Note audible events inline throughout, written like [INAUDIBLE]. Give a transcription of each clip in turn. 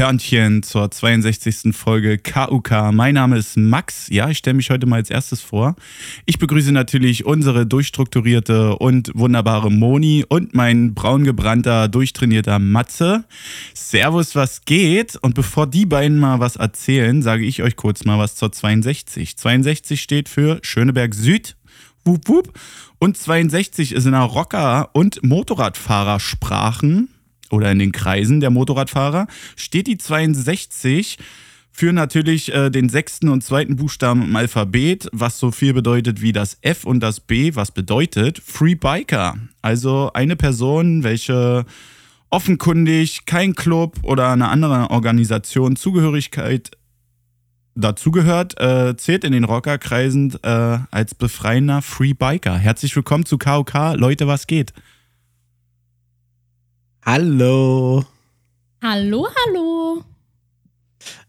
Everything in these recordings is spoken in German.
Körnchen, zur 62. Folge KUK. Mein Name ist Max. Ja, ich stelle mich heute mal als erstes vor. Ich begrüße natürlich unsere durchstrukturierte und wunderbare Moni und mein braungebrannter, durchtrainierter Matze. Servus, was geht? Und bevor die beiden mal was erzählen, sage ich euch kurz mal was zur 62. 62 steht für Schöneberg Süd. Wup, wup. Und 62 ist in der Rocker- und Motorradfahrersprachen oder in den Kreisen der Motorradfahrer, steht die 62 für natürlich äh, den sechsten und zweiten Buchstaben im Alphabet, was so viel bedeutet wie das F und das B, was bedeutet Free Biker. Also eine Person, welche offenkundig kein Club oder eine andere Organisation Zugehörigkeit dazugehört, äh, zählt in den Rockerkreisen äh, als befreiender Free Biker. Herzlich willkommen zu KOK. Leute, was geht? Hallo. Hallo, hallo.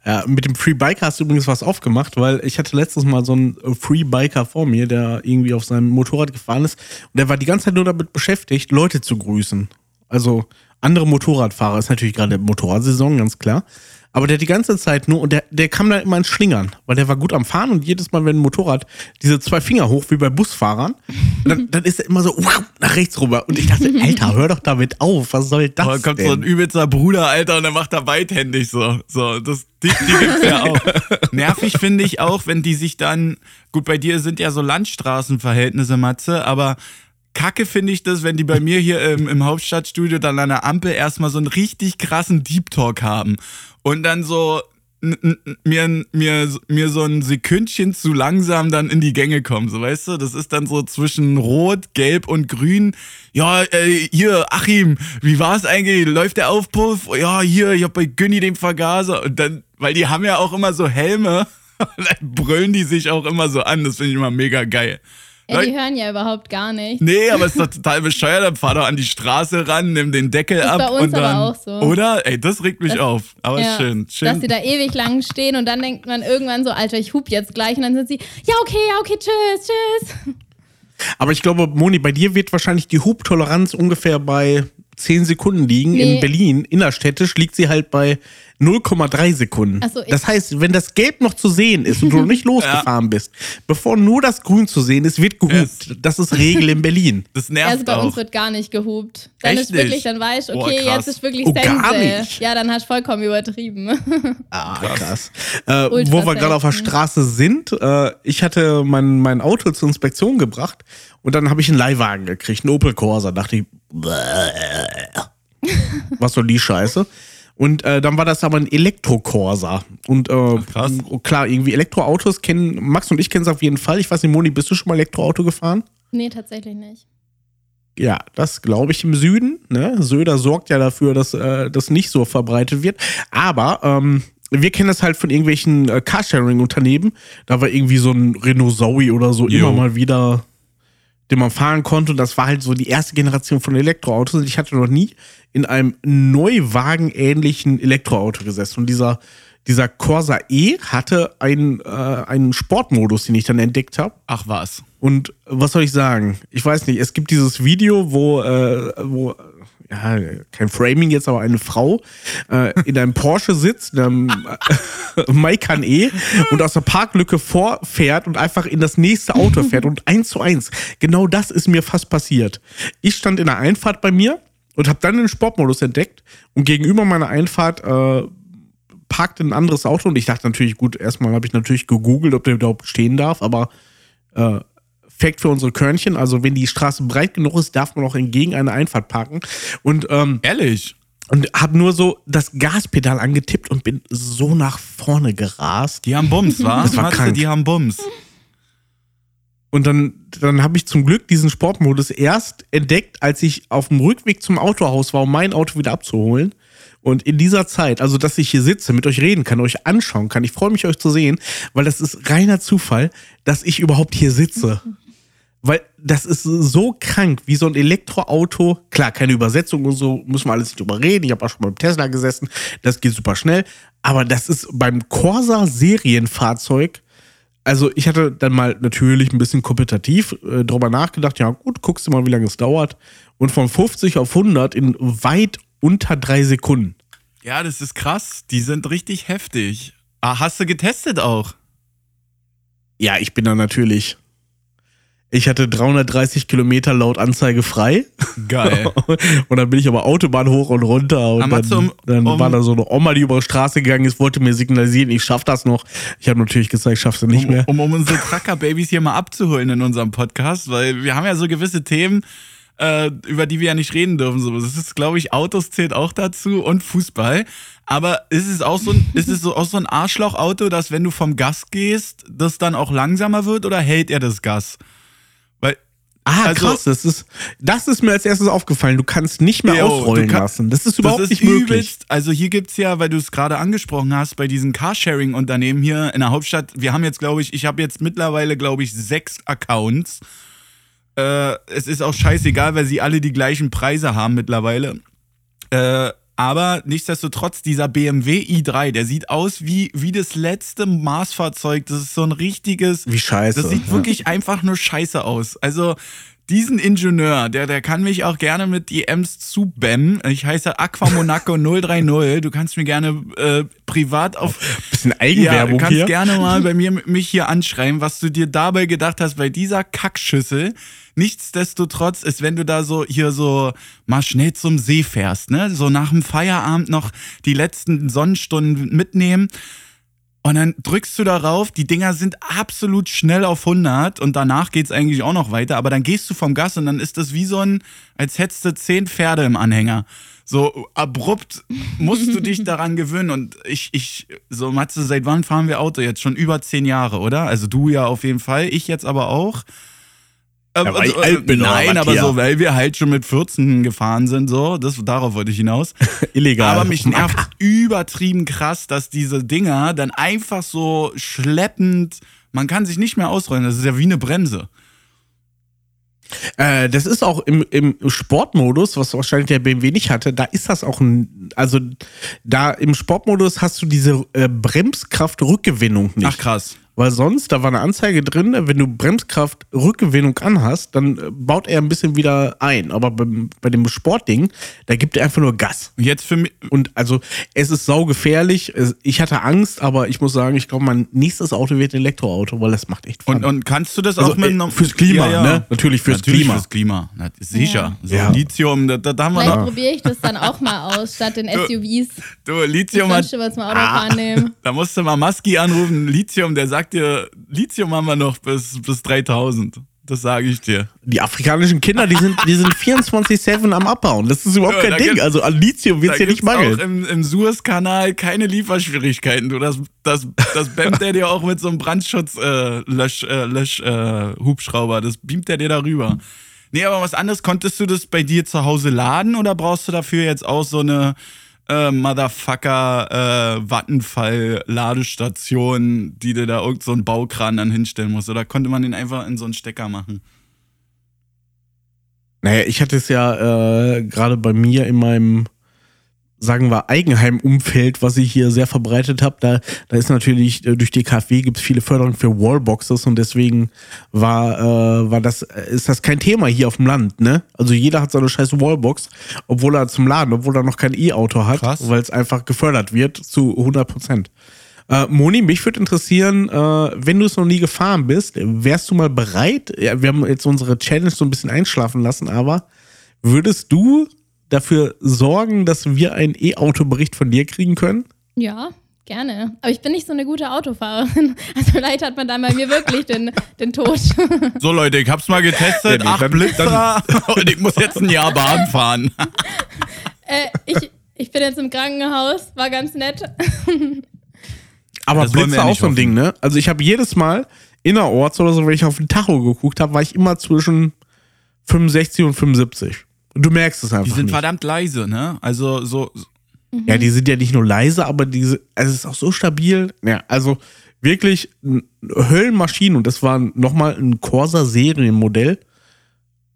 Ja, mit dem Free Biker hast du übrigens was aufgemacht, weil ich hatte letztes Mal so einen Free Biker vor mir, der irgendwie auf seinem Motorrad gefahren ist und der war die ganze Zeit nur damit beschäftigt, Leute zu grüßen. Also andere Motorradfahrer ist natürlich gerade Motorradsaison, ganz klar. Aber der die ganze Zeit nur, und der, der kam da immer ins Schlingern, weil der war gut am Fahren und jedes Mal, wenn ein Motorrad diese zwei Finger hoch, wie bei Busfahrern, [LAUGHS] dann, dann ist er immer so wow, nach rechts rüber. Und ich dachte, Alter, hör doch damit auf, was soll das? Da kommt denn? so ein übelster Bruder, Alter, und dann macht er beidhändig so. So, das, die, die gibt's ja auch. [LAUGHS] Nervig finde ich auch, wenn die sich dann, gut, bei dir sind ja so Landstraßenverhältnisse, Matze, aber Kacke finde ich das, wenn die bei mir hier im, im Hauptstadtstudio dann an der Ampel erstmal so einen richtig krassen Deep Talk haben und dann so mir, mir, mir so ein Sekündchen zu langsam dann in die Gänge kommen, so weißt du? Das ist dann so zwischen Rot, Gelb und Grün. Ja, äh, hier, Achim, wie war es eigentlich? Läuft der Aufpuff? Ja, hier, ich hab bei Günni den Vergaser. Und dann, weil die haben ja auch immer so Helme, [LAUGHS] dann brüllen die sich auch immer so an. Das finde ich immer mega geil. Ey, die hören ja überhaupt gar nicht. Nee, aber es ist doch total bescheuert. Dann fahr doch an die Straße ran, nimm den Deckel ist ab. Bei uns und dann, aber auch so. Oder? Ey, das regt mich das, auf. Aber ja, schön, schön. Dass sie da ewig lang stehen und dann denkt man irgendwann so, Alter, ich hub jetzt gleich. Und dann sind sie, ja, okay, ja, okay, tschüss, tschüss. Aber ich glaube, Moni, bei dir wird wahrscheinlich die Hubtoleranz ungefähr bei 10 Sekunden liegen. Nee. In Berlin, innerstädtisch, liegt sie halt bei 0,3 Sekunden. So, das heißt, wenn das Gelb noch zu sehen ist und du [LAUGHS] noch nicht losgefahren ja. bist, bevor nur das Grün zu sehen ist, wird gehupt. Yes. Das ist Regel in Berlin. [LAUGHS] Das nervt Also bei auch. uns wird gar nicht gehupt. Dann Echt ist wirklich, nicht? dann weißt du, Boah, okay, krass. jetzt ist wirklich Oh, Sense. gar nicht. Ja, dann hast du vollkommen übertrieben. [LAUGHS] Ah, krass. Äh, Ultra wo wir gerade auf der. Straße sind, äh, ich hatte mein, mein Auto zur Inspektion gebracht und dann habe ich einen Leihwagen gekriegt, einen Opel Corsa. Dachte ich, was soll die Scheiße? Und äh, dann war das aber ein Elektro-Corsa. Und äh, krass. klar, irgendwie Elektroautos kennen, Max und ich kennen es auf jeden Fall. Ich weiß nicht, Moni, bist du schon mal Elektroauto gefahren? nee, tatsächlich nicht. Ja, das glaube ich im Süden. Ne? Söder sorgt ja dafür, dass äh, das nicht so verbreitet wird. Aber ähm, wir kennen das halt von irgendwelchen äh, Carsharing-Unternehmen. Da war irgendwie so ein Renault Zoe oder so Jo. immer mal wieder, den man fahren konnte. Und das war halt so die erste Generation von Elektroautos. Und ich hatte noch nie in einem Neuwagen-ähnlichen Elektroauto gesessen. Und dieser, dieser Corsa E hatte einen, äh, einen Sportmodus, den ich dann entdeckt habe. Ach was. Und was soll ich sagen? Ich weiß nicht, es gibt dieses Video, wo, äh, wo ja, kein Framing jetzt, aber eine Frau äh, in einem Porsche sitzt, in einem äh, Macan E und aus der Parklücke vorfährt und einfach in das nächste Auto [LAUGHS] fährt und eins zu eins. Genau das ist mir fast passiert. Ich stand in der Einfahrt bei mir und habe dann den Sportmodus entdeckt und gegenüber meiner Einfahrt äh, parkte ein anderes Auto und ich dachte natürlich, gut, erstmal habe ich natürlich gegoogelt, ob der überhaupt stehen darf, aber äh, Fact für unsere Körnchen, also wenn die Straße breit genug ist, darf man auch entgegen eine Einfahrt parken. Und, ähm, Ehrlich? und habe nur so das Gaspedal angetippt und bin so nach vorne gerast. Die haben Bums, wa? Das war krank. Die haben Bums. Und dann, dann habe ich zum Glück diesen Sportmodus erst entdeckt, als ich auf dem Rückweg zum Autohaus war, um mein Auto wieder abzuholen. Und in dieser Zeit, also dass ich hier sitze, mit euch reden kann, euch anschauen kann, ich freue mich, euch zu sehen, weil das ist reiner Zufall, dass ich überhaupt hier sitze. Weil das ist so krank, wie so ein Elektroauto. Klar, keine Übersetzung und so, müssen wir alles nicht drüber reden. Ich habe auch schon mal im Tesla gesessen, das geht super schnell. Aber das ist beim Corsa Serienfahrzeug. Also ich hatte dann mal natürlich ein bisschen kompetitiv äh, drüber nachgedacht, ja gut, guckst du mal, wie lange es dauert. Und von 50 auf 100 in weit unter drei Sekunden. Ja, das ist krass. Die sind richtig heftig. Ah, hast du getestet auch? Ja, ich bin da natürlich ich hatte 330 Kilometer laut Anzeige frei. Geil. [LAUGHS] und dann bin ich aber Autobahn hoch und runter. Und dann, um, dann um, war da so eine Oma, die über die Straße gegangen ist, wollte mir signalisieren, ich schaff das noch. Ich habe natürlich gesagt, ich schaff's nicht um, mehr. Um, um unsere Trucker-Babys hier mal abzuholen in unserem Podcast, weil wir haben ja so gewisse Themen, äh, über die wir ja nicht reden dürfen. So, das ist, glaube ich, Autos zählt auch dazu und Fußball. Aber ist es auch so ein, ist es so, auch so ein Arschlochauto, dass wenn du vom Gas gehst, das dann auch langsamer wird oder hält er das Gas? Ah, also, krass, das ist, das ist mir als erstes aufgefallen. Du kannst nicht mehr yo, ausrollen kann, lassen. Das ist überhaupt das ist nicht übelst, möglich. Also hier gibt es ja, weil du es gerade angesprochen hast, bei diesen Carsharing-Unternehmen hier in der Hauptstadt, wir haben jetzt, glaube ich, ich habe jetzt mittlerweile, glaube ich, sechs Accounts. Äh, es ist auch scheißegal, weil sie alle die gleichen Preise haben mittlerweile. Äh, aber nichtsdestotrotz, dieser BMW i3, der sieht aus wie, wie das letzte Maßfahrzeug. Das ist so ein richtiges. Wie scheiße. Das sieht ja. wirklich einfach nur scheiße aus. Also, diesen Ingenieur, der, der kann mich auch gerne mit DMs zubämmen. Ich heiße Aquamonaco 030. Du kannst mir gerne äh, privat auf. Bisschen Eigenwerbung ja, du kannst hier. gerne mal [LAUGHS] bei mir mich hier anschreiben, was du dir dabei gedacht hast bei dieser Kackschüssel. Nichtsdestotrotz ist, wenn du da so hier so mal schnell zum See fährst, ne, so nach dem Feierabend noch die letzten Sonnenstunden mitnehmen. Und dann drückst du darauf, die Dinger sind absolut schnell auf 100 und danach geht's eigentlich auch noch weiter, aber dann gehst du vom Gas und dann ist das wie so ein, als hättest du zehn Pferde im Anhänger. So abrupt musst du dich [LAUGHS] daran gewöhnen und ich, ich, so Matze, seit wann fahren wir Auto? Jetzt schon über zehn Jahre, oder? Also du ja auf jeden Fall, ich jetzt aber auch. Ähm, ja, also, alt bin nein, aber so, weil wir halt schon mit 14 gefahren sind, so, das, darauf wollte ich hinaus. [LAUGHS] Illegal. Aber mich nervt übertrieben krass, dass diese Dinger dann einfach so schleppend, man kann sich nicht mehr ausrollen, das ist ja wie eine Bremse. Äh, das ist auch im, im Sportmodus, was wahrscheinlich der BMW nicht hatte, da ist das auch ein, also da im Sportmodus hast du diese äh, Bremskraft-Rückgewinnung nicht. Ach krass. Weil sonst, da war eine Anzeige drin, wenn du Bremskraft Rückgewinnung anhast, dann äh, baut er ein bisschen wieder ein. Aber beim, bei dem Sportding, da gibt er einfach nur Gas. Jetzt für mich. Und also, es ist saugefährlich. Ich hatte Angst, aber ich muss sagen, ich glaube, mein nächstes Auto wird ein Elektroauto, weil das macht echt Fun. Und, und kannst du das also, auch mit einem. Fürs Klima, ja, ja. ne? Natürlich fürs Natürlich Klima. fürs Klima. Na, sicher. So ja. Lithium, da, da haben wir Vielleicht probiere ich das dann auch mal aus, statt den [LAUGHS] SUVs. Du, Lithium ich hat. Was mal ah, nehmen. [LAUGHS] Da musst du mal Maski anrufen. Lithium, der sagt dir, Lithium haben wir noch bis, bis 3000. Das sage ich dir. Die afrikanischen Kinder, die sind, die sind 24-7 am Abbauen. Das ist überhaupt ja, kein Ding. Also an Lithium wird es hier nicht mangeln. Auch im, im Suezkanal keine Lieferschwierigkeiten. Du, das, das, das beamt der dir auch mit so einem Brandschutz-Lösch-Hubschrauber. Äh, Lösch, äh, das beamt der dir darüber. Nee, aber was anderes, konntest du das bei dir zu Hause laden oder brauchst du dafür jetzt auch so eine äh, Motherfucker äh, Vattenfall-Ladestation, die dir da irgend so einen Baukran dann hinstellen muss? Oder konnte man den einfach in so einen Stecker machen? Naja, ich hatte es ja äh, gerade bei mir in meinem sagen wir, Eigenheimumfeld, was ich hier sehr verbreitet habe, da, da ist natürlich äh, durch die KfW gibt es viele Förderungen für Wallboxes und deswegen war, äh, war das, äh, ist das kein Thema hier auf dem Land, ne? Also jeder hat seine scheiß Wallbox, obwohl er zum Laden, obwohl er noch kein E-Auto hat, weil es einfach gefördert wird zu 100 Prozent. Äh, Moni, mich würde interessieren, äh, wenn du es noch nie gefahren bist, wärst du mal bereit? Ja, wir haben jetzt unsere Challenge so ein bisschen einschlafen lassen, aber würdest du dafür sorgen, dass wir einen E-Auto-Bericht von dir kriegen können? Ja, gerne. Aber ich bin nicht so eine gute Autofahrerin. [LAUGHS] Also vielleicht hat man dann bei mir wirklich den, den Tod. So Leute, ich hab's mal getestet, ja, acht Blitzer [LAUGHS] und ich muss jetzt ein Jahr Bahn fahren. [LAUGHS] äh, ich, ich bin jetzt im Krankenhaus, war ganz nett. Aber das Blitzer auch so ein Ding, ne? Also ich habe jedes Mal innerorts oder so, wenn ich auf den Tacho geguckt habe, war ich immer zwischen 65 und 75. Du merkst es einfach. Die sind nicht. verdammt leise, ne? Also so. Mhm. Ja, die sind ja nicht nur leise, aber diese, also es ist auch so stabil. Ja, also wirklich Höllenmaschinen und das war nochmal ein Corsa-Serienmodell.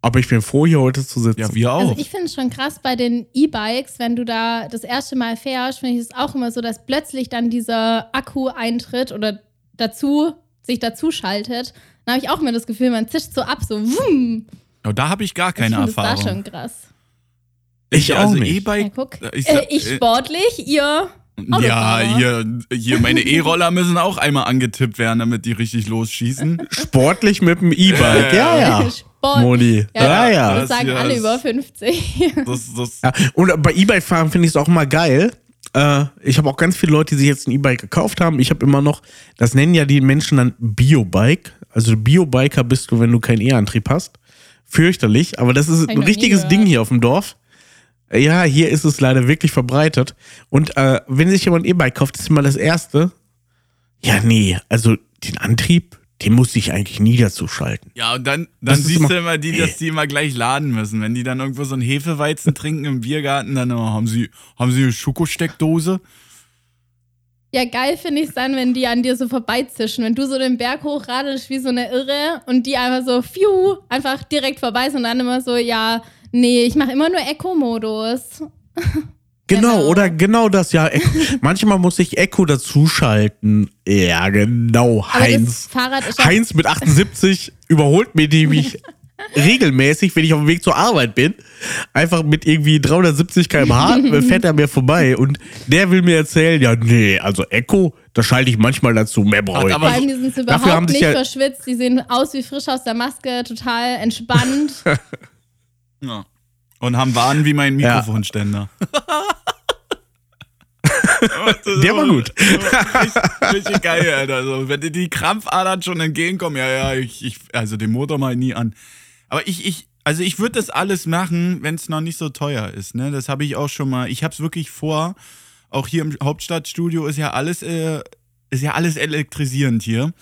Aber ich bin froh, hier heute zu sitzen. Ja, wir auch. Also ich finde es schon krass bei den E-Bikes, wenn du da das erste Mal fährst, finde ich es auch immer so, dass plötzlich dann dieser Akku eintritt oder dazu, sich dazu schaltet. Dann habe ich auch immer das Gefühl, man zischt so ab, so wumm. Oh, da habe ich gar keine ich Erfahrung. Das war schon krass. Ich auch also nicht. Ja, E-Bike. guck. Ich, äh, ich äh, sportlich, ihr. Ja, Autofahrer. hier, hier meine E-Roller müssen auch einmal angetippt werden, damit die richtig losschießen. [LAUGHS] Sportlich mit dem E-Bike. Ja, ja. Sport. Moni. Ja, ja. Das Das sagen alle über 50. [LAUGHS] Das, das, Ja, und bei E-Bike-Fahren finde ich es auch immer geil. Äh, ich habe auch ganz viele Leute, die sich jetzt ein E-Bike gekauft haben. Ich habe immer noch, das nennen ja die Menschen dann Biobike. Also Biobiker bist du, wenn du keinen E-Antrieb hast. Fürchterlich, aber das ist ein richtiges. Ding hier auf dem Dorf. Ja, hier ist es leider wirklich verbreitet. Und äh, wenn sich jemand ein E-Bike kauft, ist immer das Erste. Ja, nee, also den Antrieb, den muss ich eigentlich nie dazu schalten. ja, und dann, dann ist siehst immer- du immer die, dass die immer gleich laden müssen. Wenn die dann irgendwo so einen Hefeweizen trinken im Biergarten, dann immer, haben sie, haben sie eine Schokosteckdose? Ja, geil finde ich es dann, wenn die an dir so vorbeizischen. Wenn du so den Berg hochradelst wie so eine Irre und die einfach so, pfiuh, einfach direkt vorbei sind und dann immer so, ja, nee, ich mache immer nur Eco-Modus. [LAUGHS] Genau, Genau. oder genau das, ja. [LAUGHS] Manchmal muss ich Echo dazuschalten. Ja, genau, Heinz. Heinz mit 78 überholt mir die mich [LAUGHS] regelmäßig, wenn ich auf dem Weg zur Arbeit bin. Einfach mit irgendwie 370 km/h [LAUGHS] fährt er mir vorbei und der will mir erzählen, ja, nee, also Echo, da schalte ich manchmal dazu, mehr brauche ich aber Vor nicht. allem, die sind haben überhaupt sich nicht ja- verschwitzt. Die sehen aus wie frisch aus der Maske, total entspannt. [LAUGHS] Ja. Und haben Waden wie mein Ja. Mikrofonständer. [LAUGHS] Der war gut. richtig, richtig geil, Alter. Also, wenn dir die Krampfadern schon entgegenkommen, ja, ja, ich, ich also den Motor mal nie an. Aber ich, ich, also ich würde das alles machen, wenn es noch nicht so teuer ist. Ne? Das habe ich auch schon mal. Ich habe es wirklich vor. Auch hier im Hauptstadtstudio ist ja alles, äh, ist ja alles elektrisierend hier.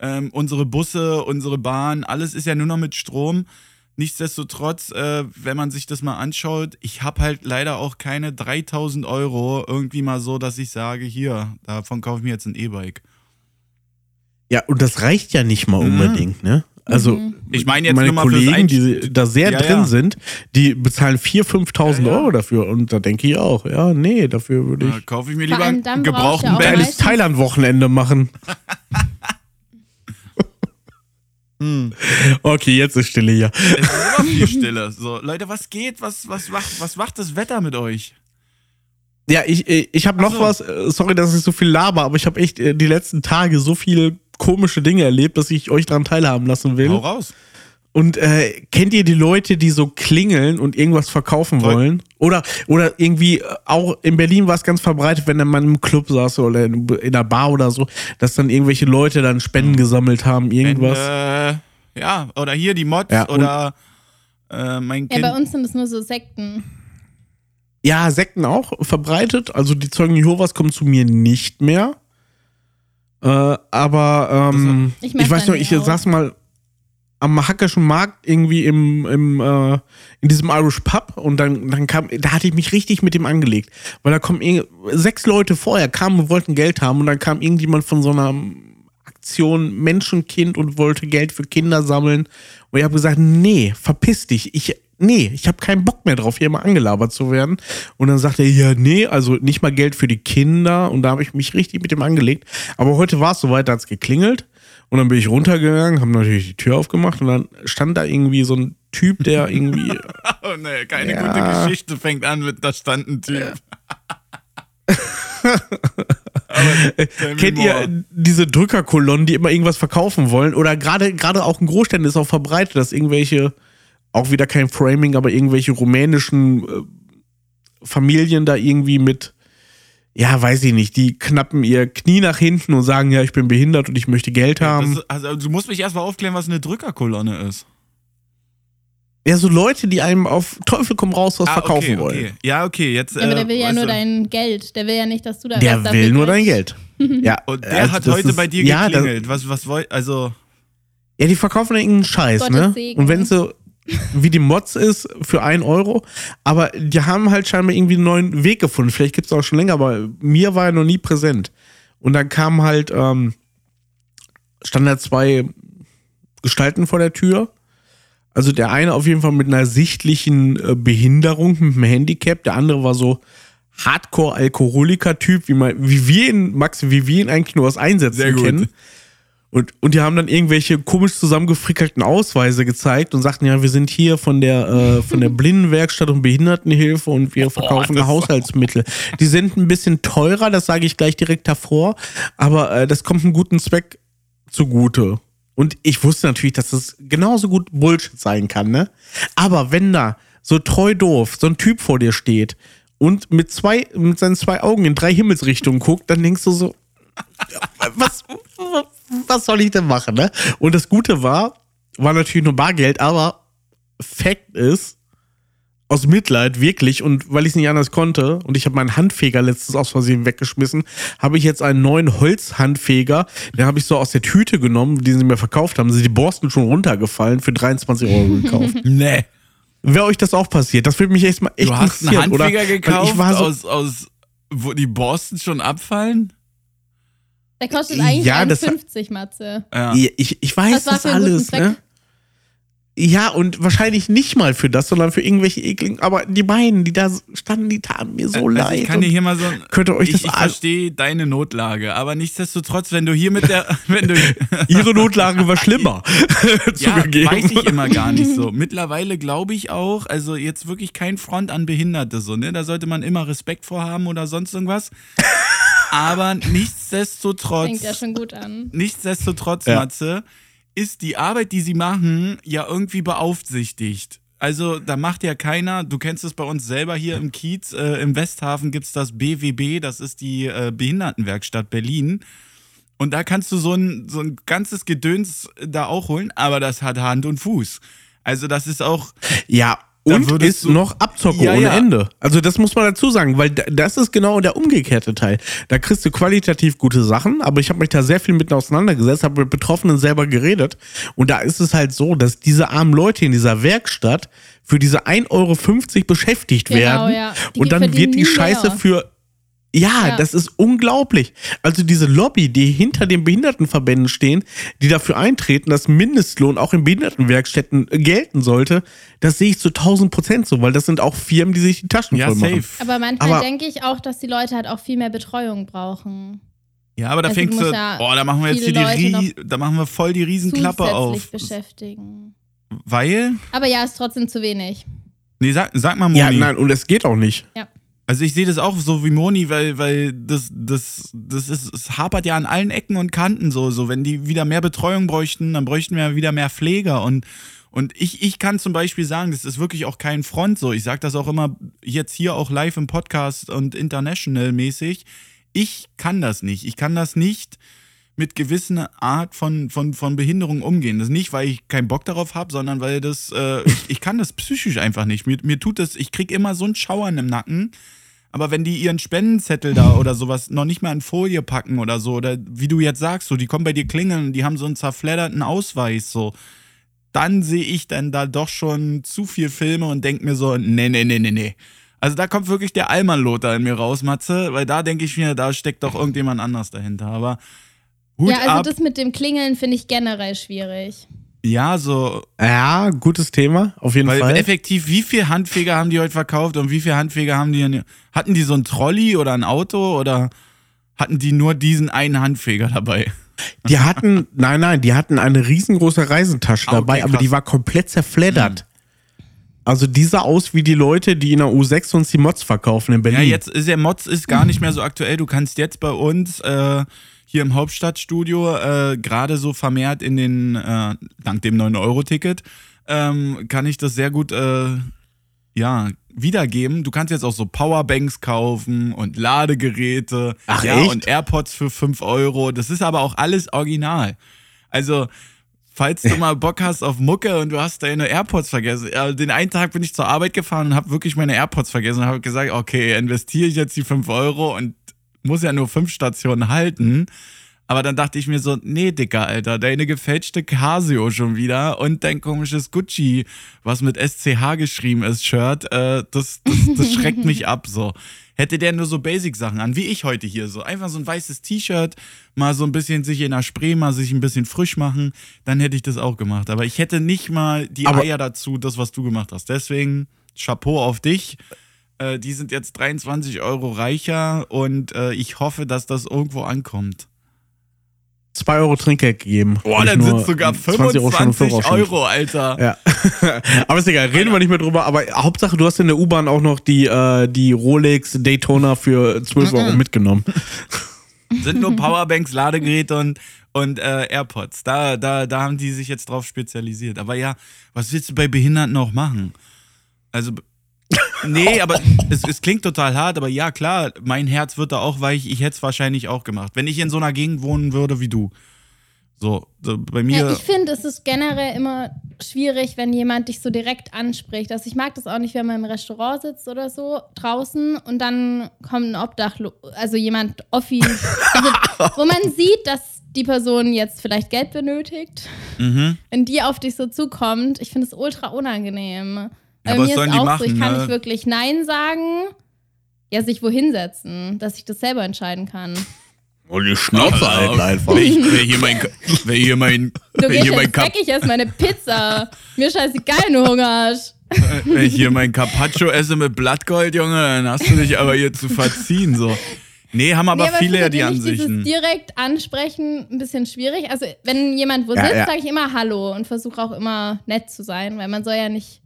Ähm, unsere Busse, unsere Bahn, alles ist ja nur noch mit Strom. Nichtsdestotrotz, äh, wenn man sich das mal anschaut, ich habe halt leider auch keine 3000 Euro irgendwie mal so, dass ich sage, hier, davon kaufe ich mir jetzt ein E-Bike. Ja, und das reicht ja nicht mal Mhm. unbedingt, ne? Also, Mhm. Ich meine jetzt meine nur mal fürs Kollegen, die da sehr Ja, drin ja. sind, die bezahlen 4.000, 5.000 Ja, ja. Euro dafür. Und da denke ich auch, ja, nee, dafür würde ich Da kaufe ich mir lieber einen gebrauchten geiles meistens- Thailand-Wochenende machen. [LAUGHS] Hm. Okay, jetzt ist Stille hier. Es ist immer viel [LAUGHS] Stille. So, Leute, was geht? Was, was, macht, was macht das Wetter mit euch? Ja, ich, ich, habe noch so. was, äh, sorry, dass ich so viel laber, aber ich habe echt äh, die letzten Tage so viele komische Dinge erlebt, dass ich euch daran teilhaben lassen will. Hau raus. Und äh, kennt ihr die Leute, die so klingeln und irgendwas verkaufen Voll. wollen? Oder, oder irgendwie, äh, auch in Berlin war es ganz verbreitet, wenn man im Club saß oder in, in einer Bar oder so, dass dann irgendwelche Leute dann Spenden gesammelt haben, irgendwas. Wenn, äh, ja, oder hier die Mods Ja, oder äh, mein Ja, Kind. bei uns sind es nur so Sekten. Ja, Sekten auch verbreitet. Also die Zeugen Jehovas kommen zu mir nicht mehr. Äh, aber ähm, Ich ich, weiß noch, ich auch. saß mal am Hackischen Markt irgendwie im, im äh, in diesem Irish Pub und dann, dann kam, da hatte ich mich richtig mit dem angelegt. Weil da kommen sechs Leute vorher kamen und wollten Geld haben und dann kam irgendjemand von so einer Aktion Menschenkind und wollte Geld für Kinder sammeln. Und ich habe gesagt, nee, verpiss dich. Ich, nee, ich habe keinen Bock mehr drauf, hier mal angelabert zu werden. Und dann sagte er, ja, nee, also nicht mal Geld für die Kinder. Und da habe ich mich richtig mit dem angelegt. Aber heute war es soweit, da hat es geklingelt. Und dann bin ich runtergegangen, habe natürlich die Tür aufgemacht und dann stand da irgendwie so ein Typ, der [LAUGHS] irgendwie oh nee, keine Ja. gute Geschichte fängt an mit, da stand ein Typ. [LAUGHS] Kennt ihr diese Drückerkolonnen, die immer irgendwas verkaufen wollen? Oder gerade gerade auch in Großstädten ist auch verbreitet, dass irgendwelche, auch wieder kein Framing, aber irgendwelche rumänischen äh, Familien da irgendwie mit, ja, weiß ich nicht, die knappen ihr Knie nach hinten und sagen, ja, ich bin behindert und ich möchte Geld haben. Das, also, du musst mich erstmal aufklären, was eine Drückerkolonne ist. ja, so Leute, die einem auf Teufel komm raus was verkaufen Ah, okay, wollen. okay. Ja, okay, jetzt. Ja, aber äh, der will ja weißt nur du, dein Geld. Der will ja nicht, dass du da Der was dafür will nur kriegst. dein Geld. [LAUGHS] Ja, Und der also hat das heute ist- bei dir ja, das- geklingelt. was, was wollt, also. Ja, die verkaufen ja irgendeinen Scheiß, Gottes ne? Segen. Und wenn so wie die Mods ist für ein Euro, aber die haben halt scheinbar irgendwie einen neuen Weg gefunden. Vielleicht gibt es auch schon länger, aber mir war er noch nie präsent. Und dann kam halt, ähm, da zwei Gestalten vor der Tür. Also der eine auf jeden Fall mit einer sichtlichen äh, Behinderung, mit einem Handicap. Der andere war so Hardcore-Alkoholiker-Typ, wie, man- wie wir ihn, Max, wie wir ihn eigentlich nur aus Einsätzen kennen. Und, und die haben dann irgendwelche komisch zusammengefrickelten Ausweise gezeigt und sagten, ja, wir sind hier von der, äh, von der [LAUGHS] Blindenwerkstatt und Behindertenhilfe und wir verkaufen das- Haushaltsmittel. Die sind ein bisschen teurer, das sage ich gleich direkt davor, aber äh, das kommt einem guten Zweck zugute. Und ich wusste natürlich, dass das genauso gut Bullshit sein kann, ne? Aber wenn da so treu doof so ein Typ vor dir steht und mit zwei, mit seinen zwei Augen in drei Himmelsrichtungen guckt, dann denkst du so, was, was soll ich denn machen, ne? Und das Gute war, war natürlich nur Bargeld, aber Fakt ist, aus Mitleid wirklich und weil ich es nicht anders konnte und ich habe meinen Handfeger letztens aus Versehen weggeschmissen, habe ich jetzt einen neuen Holzhandfeger, den habe ich so aus der Tüte genommen, den sie mir verkauft haben, sind die Borsten schon runtergefallen, für 23 Euro gekauft. [LAUGHS] Nee. Wäre euch das auch passiert? Das würde mich echt mal echt Du hast einen interessieren, oder? Handfeger Weil gekauft, ich war so, aus, aus, wo die Borsten schon abfallen? Der kostet eigentlich Ja, das- 51, Matze. Ja. ich, ich weiß Das war das, für einen guten alles, Zweck. ne? Ja, und wahrscheinlich nicht mal für das, sondern für irgendwelche ekligen. Aber die beiden, die da standen, die taten mir so also leid. ich kann dir hier mal so. Könnt ihr euch ich das ich verstehe deine Notlage, aber nichtsdestotrotz, wenn du hier mit der, [LAUGHS] wenn du, [LAUGHS] Ihre Notlage war schlimmer. [LAUGHS] ja, zugegeben. weiß ich immer gar nicht so. Mittlerweile glaube ich auch, also jetzt wirklich kein Front an Behinderte so, ne? Da sollte man immer Respekt vor haben oder sonst irgendwas. Aber nichtsdestotrotz. Fängt ja schon gut an. Nichtsdestotrotz, Ja. Matze, ist die Arbeit, die sie machen, ja irgendwie beaufsichtigt. Also da macht ja keiner, du kennst es bei uns selber hier im Kiez, äh, im Westhafen gibt es das BWB, das ist die äh, Behindertenwerkstatt Berlin. Und da kannst du so ein, so ein ganzes Gedöns da auch holen, aber das hat Hand und Fuß. Also das ist auch, Ja, und würdest ist du- noch Abzocke Ja, ohne ja. Ende. Also das muss man dazu sagen, weil da- das ist genau der umgekehrte Teil. Da kriegst du qualitativ gute Sachen, aber ich habe mich da sehr viel mit auseinandergesetzt, habe mit Betroffenen selber geredet und da ist es halt so, dass diese armen Leute in dieser Werkstatt für diese 1,50 Euro beschäftigt Genau, werden ja. Die und dann wird die Scheiße mehr. für ja, Ja. das ist unglaublich. Also diese Lobby, die hinter den Behindertenverbänden stehen, die dafür eintreten, dass Mindestlohn auch in Behindertenwerkstätten gelten sollte, das sehe ich zu 1000 Prozent so, weil das sind auch Firmen, die sich die Taschen ja, voll machen. safe. Aber manchmal Aber- denke ich auch, dass die Leute halt auch viel mehr Betreuung brauchen. Ja, aber da Also fängst du, ja boah, da machen wir jetzt hier die, Rie da machen wir voll die Riesenklappe auf. beschäftigen. Weil, Aber ja, ist trotzdem zu wenig. nee, sag, sag mal Moni. Ja, nein, und es geht auch nicht. Also ich sehe das auch so wie Moni, weil, weil das, das, das ist, es hapert ja an allen Ecken und Kanten so. So, wenn die wieder mehr Betreuung bräuchten, dann bräuchten wir wieder mehr Pfleger. Und, und ich, ich kann zum Beispiel sagen, das ist wirklich auch kein Front so. Ich sage das auch immer jetzt hier auch live im Podcast und international mäßig. Ich kann das nicht. Ich kann das nicht mit gewissen Art von, von, von Behinderung umgehen. Das ist nicht, weil ich keinen Bock darauf habe, sondern weil das, äh, ich, ich kann das psychisch einfach nicht. Mir, mir tut das, ich krieg immer so ein Schauern im Nacken. Aber wenn die ihren Spendenzettel da oder sowas noch nicht mal in Folie packen oder so, oder wie du jetzt sagst, so, die kommen bei dir klingeln und die haben so einen zerfledderten Ausweis, so, dann sehe ich dann da doch schon zu viel Filme und denke mir so, nee, nee, nee, nee, nee. Also da kommt wirklich der Allmann-Lothar in mir raus, Matze, weil da denke ich mir, da steckt doch irgendjemand anders dahinter. Aber Hut ja, also ab. das mit dem Klingeln finde ich generell schwierig. Ja, so, Ja, gutes Thema, auf jeden weil Fall. effektiv, wie viele Handfeger haben die heute verkauft und wie viele Handfeger haben die, hatten die so ein Trolley oder ein Auto oder hatten die nur diesen einen Handfeger dabei? Die hatten, nein, nein, die hatten eine riesengroße Reisetasche Ah, okay, dabei, aber krass. die war komplett zerfleddert. Also die sah aus wie die Leute, die in der U6 uns die Mods verkaufen in Berlin. Ja, jetzt ist der Mods ist gar nicht mehr so aktuell. Du kannst jetzt bei uns äh, hier im Hauptstadtstudio äh, gerade so vermehrt in den, äh, dank dem 9-Euro-Ticket, ähm, kann ich das sehr gut äh, ja, wiedergeben. Du kannst jetzt auch so Powerbanks kaufen und Ladegeräte Ach, ja, echt? und AirPods für 5 Euro. Das ist aber auch alles original. Also, falls du [LAUGHS] mal Bock hast auf Mucke und du hast deine AirPods vergessen. Ja, den einen Tag bin ich zur Arbeit gefahren und habe wirklich meine AirPods vergessen und habe gesagt, okay, investiere ich jetzt die 5 Euro und muss ja nur fünf Stationen halten. Aber dann dachte ich mir so, nee, Dicker, Alter, deine gefälschte Casio schon wieder und dein komisches Gucci, was mit SCH geschrieben ist, Shirt, äh, das, das, das schreckt mich [LAUGHS] ab so. Hätte der nur so Basic-Sachen an, wie ich heute hier, so einfach so ein weißes T-Shirt, mal so ein bisschen sich in der Spree, mal sich ein bisschen frisch machen, dann hätte ich das auch gemacht. Aber ich hätte nicht mal die Aber- Eier dazu, das, was du gemacht hast. Deswegen Chapeau auf dich. Äh, die sind jetzt 23 Euro reicher und äh, ich hoffe, dass das irgendwo ankommt. 2 Euro Trinkgeld gegeben. Boah, dann sind sogar 20 Euro schon 25 Vorausschau. Euro, Alter. Ja. [LAUGHS] aber ist egal, reden wir nicht mehr drüber. Aber Hauptsache, du hast in der U-Bahn auch noch die, äh, die Rolex Daytona für 12 Euro mitgenommen. [LAUGHS] Sind nur Powerbanks, Ladegeräte und, und äh, AirPods. Da, da, da haben die sich jetzt drauf spezialisiert. Aber ja, was willst du bei Behinderten auch machen? Also, nee, aber es, es klingt total hart, aber ja, klar, mein Herz wird da auch weich. Ich hätte es wahrscheinlich auch gemacht. Wenn ich in so einer Gegend wohnen würde wie du. So, so bei mir. Ja, ich finde, es ist generell immer schwierig, wenn jemand dich so direkt anspricht. Also ich mag das auch nicht, wenn man im Restaurant sitzt oder so draußen und dann kommt ein Obdachlo, also jemand Offi, also, wo man sieht, dass die Person jetzt vielleicht Geld benötigt. mhm. Wenn die auf dich so zukommt, ich finde es ultra unangenehm. Ja, Bei was mir sollen ist die auch so, machen, ich kann ne? nicht wirklich Nein sagen. Ja, sich wohin setzen, dass ich das selber entscheiden kann. Und die Schnauze halten einfach. Wer, [LAUGHS] ich- wer hier mein, wer hier mein, Du wer hier mein, Kap, ich esse meine Pizza. Mir scheißegal, wenn du Hunger hast. wer hier mein Carpaccio esse mit Blattgold, Junge, dann hast du dich aber hier zu verziehen, so. Nee, haben aber Nee, aber viele ja die Ansichten. Dieses direkt ansprechen ein bisschen schwierig. Also, wenn jemand wo Ja, sitzt, ja. sage ich immer Hallo und versuche auch immer nett zu sein, weil man soll ja nicht.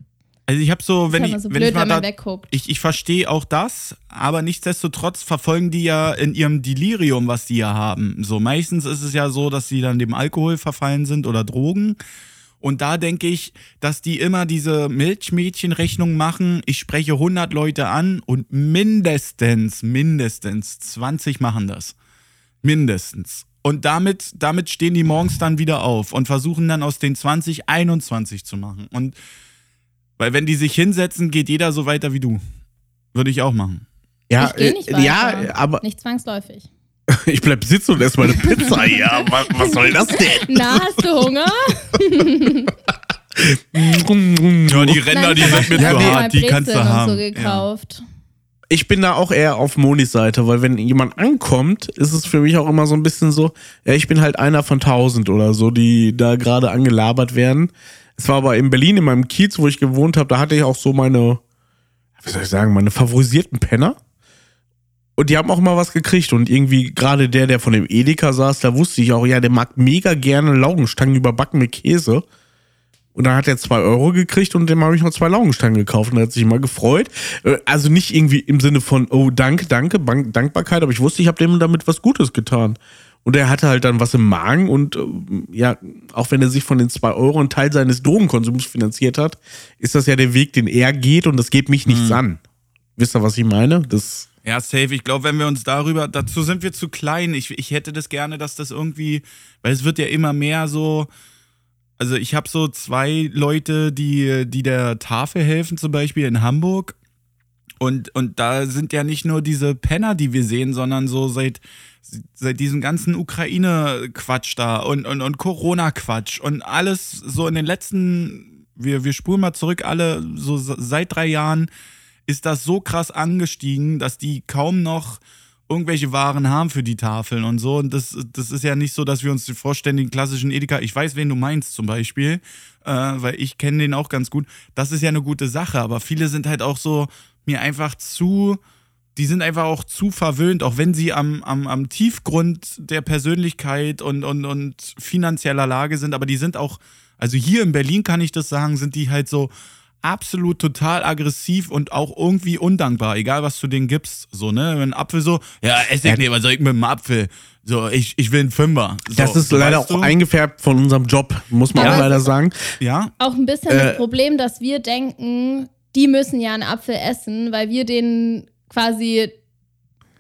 Also ich habe so, wenn ich, so wenn blöd, ich mal wenn da, ich, ich verstehe auch das, aber nichtsdestotrotz verfolgen die ja in ihrem Delirium, was die ja haben. So meistens ist es ja so, dass sie dann dem Alkohol verfallen sind oder Drogen. Und da denke ich, dass die immer diese Milchmädchenrechnung machen. Ich spreche 100 Leute an und mindestens, mindestens 20 machen das. Mindestens. Und damit, damit stehen die morgens dann wieder auf und versuchen dann aus den 20 21 zu machen. Und weil wenn die sich hinsetzen, geht jeder so weiter wie du. Würde ich auch machen. Ja, ich gehe nicht äh, weiter. ja, aber Nicht zwangsläufig. [LAUGHS] ich bleib sitzen und esse meine Pizza. [LAUGHS] Ja, was, was soll das denn? Na, hast du Hunger? [LAUGHS] Ja, die Ränder, die sind mir Ja, zu nee. hart, die kannst du haben. So Ja. gekauft. Ich bin da auch eher auf Monis Seite, weil wenn jemand ankommt, ist es für mich auch immer so ein bisschen so, ja, ich bin halt einer von tausend oder so, die da gerade angelabert werden. Es war aber in Berlin, in meinem Kiez, wo ich gewohnt habe, da hatte ich auch so meine, wie soll ich sagen, meine favorisierten Penner. Und die haben auch mal was gekriegt. Und irgendwie gerade der, der von dem Edeka saß, da wusste ich auch, ja, der mag mega gerne Laugenstangen überbacken mit Käse. Und dann hat er zwei Euro gekriegt und dem habe ich noch zwei Laugenstangen gekauft und er hat sich immer gefreut. Äh, Also nicht irgendwie im Sinne von, oh, danke, danke, Dankbarkeit, aber ich wusste, ich habe dem damit was Gutes getan. Und er hatte halt dann was im Magen und ähm, ja, auch wenn er sich von den zwei Euro einen Teil seines Drogenkonsums finanziert hat, ist das ja der Weg, den er geht und das geht mich nichts an. Wisst ihr, was ich meine? Das, Ja, safe. Ich glaube, wenn wir uns darüber, dazu sind wir zu klein. Ich, ich hätte das gerne, dass das irgendwie, weil es wird ja immer mehr so. Also ich habe so zwei Leute, die, die der Tafel helfen, zum Beispiel in Hamburg. Und, und da sind ja nicht nur diese Penner, die wir sehen, sondern so seit, seit diesem ganzen Ukraine-Quatsch da und, und, und Corona-Quatsch und alles so in den letzten, wir, wir spulen mal zurück, alle so seit drei Jahren ist das so krass angestiegen, dass die kaum noch irgendwelche Waren haben für die Tafeln und so. Und das, das ist ja nicht so, dass wir uns vorstellen, den klassischen Edeka, ich weiß, wen du meinst zum Beispiel, äh, weil ich kenne den auch ganz gut. Das ist ja eine gute Sache, aber viele sind halt auch so mir einfach zu, die sind einfach auch zu verwöhnt, auch wenn sie am, am, am Tiefgrund der Persönlichkeit und, und, und finanzieller Lage sind, aber die sind auch, also hier in Berlin kann ich das sagen, sind die halt so absolut total aggressiv und auch irgendwie undankbar, egal was du denen gibst. So, ne? Wenn ein Apfel so, ja, ess ich nicht, was soll ich mit dem Apfel? So, ich, ich will einen Fünfer. So, das ist leider auch du? eingefärbt von unserem Job, muss man Ja, auch leider sagen. Ja, Auch ein bisschen Äh, das Problem, dass wir denken, die müssen ja einen Apfel essen, weil wir denen quasi,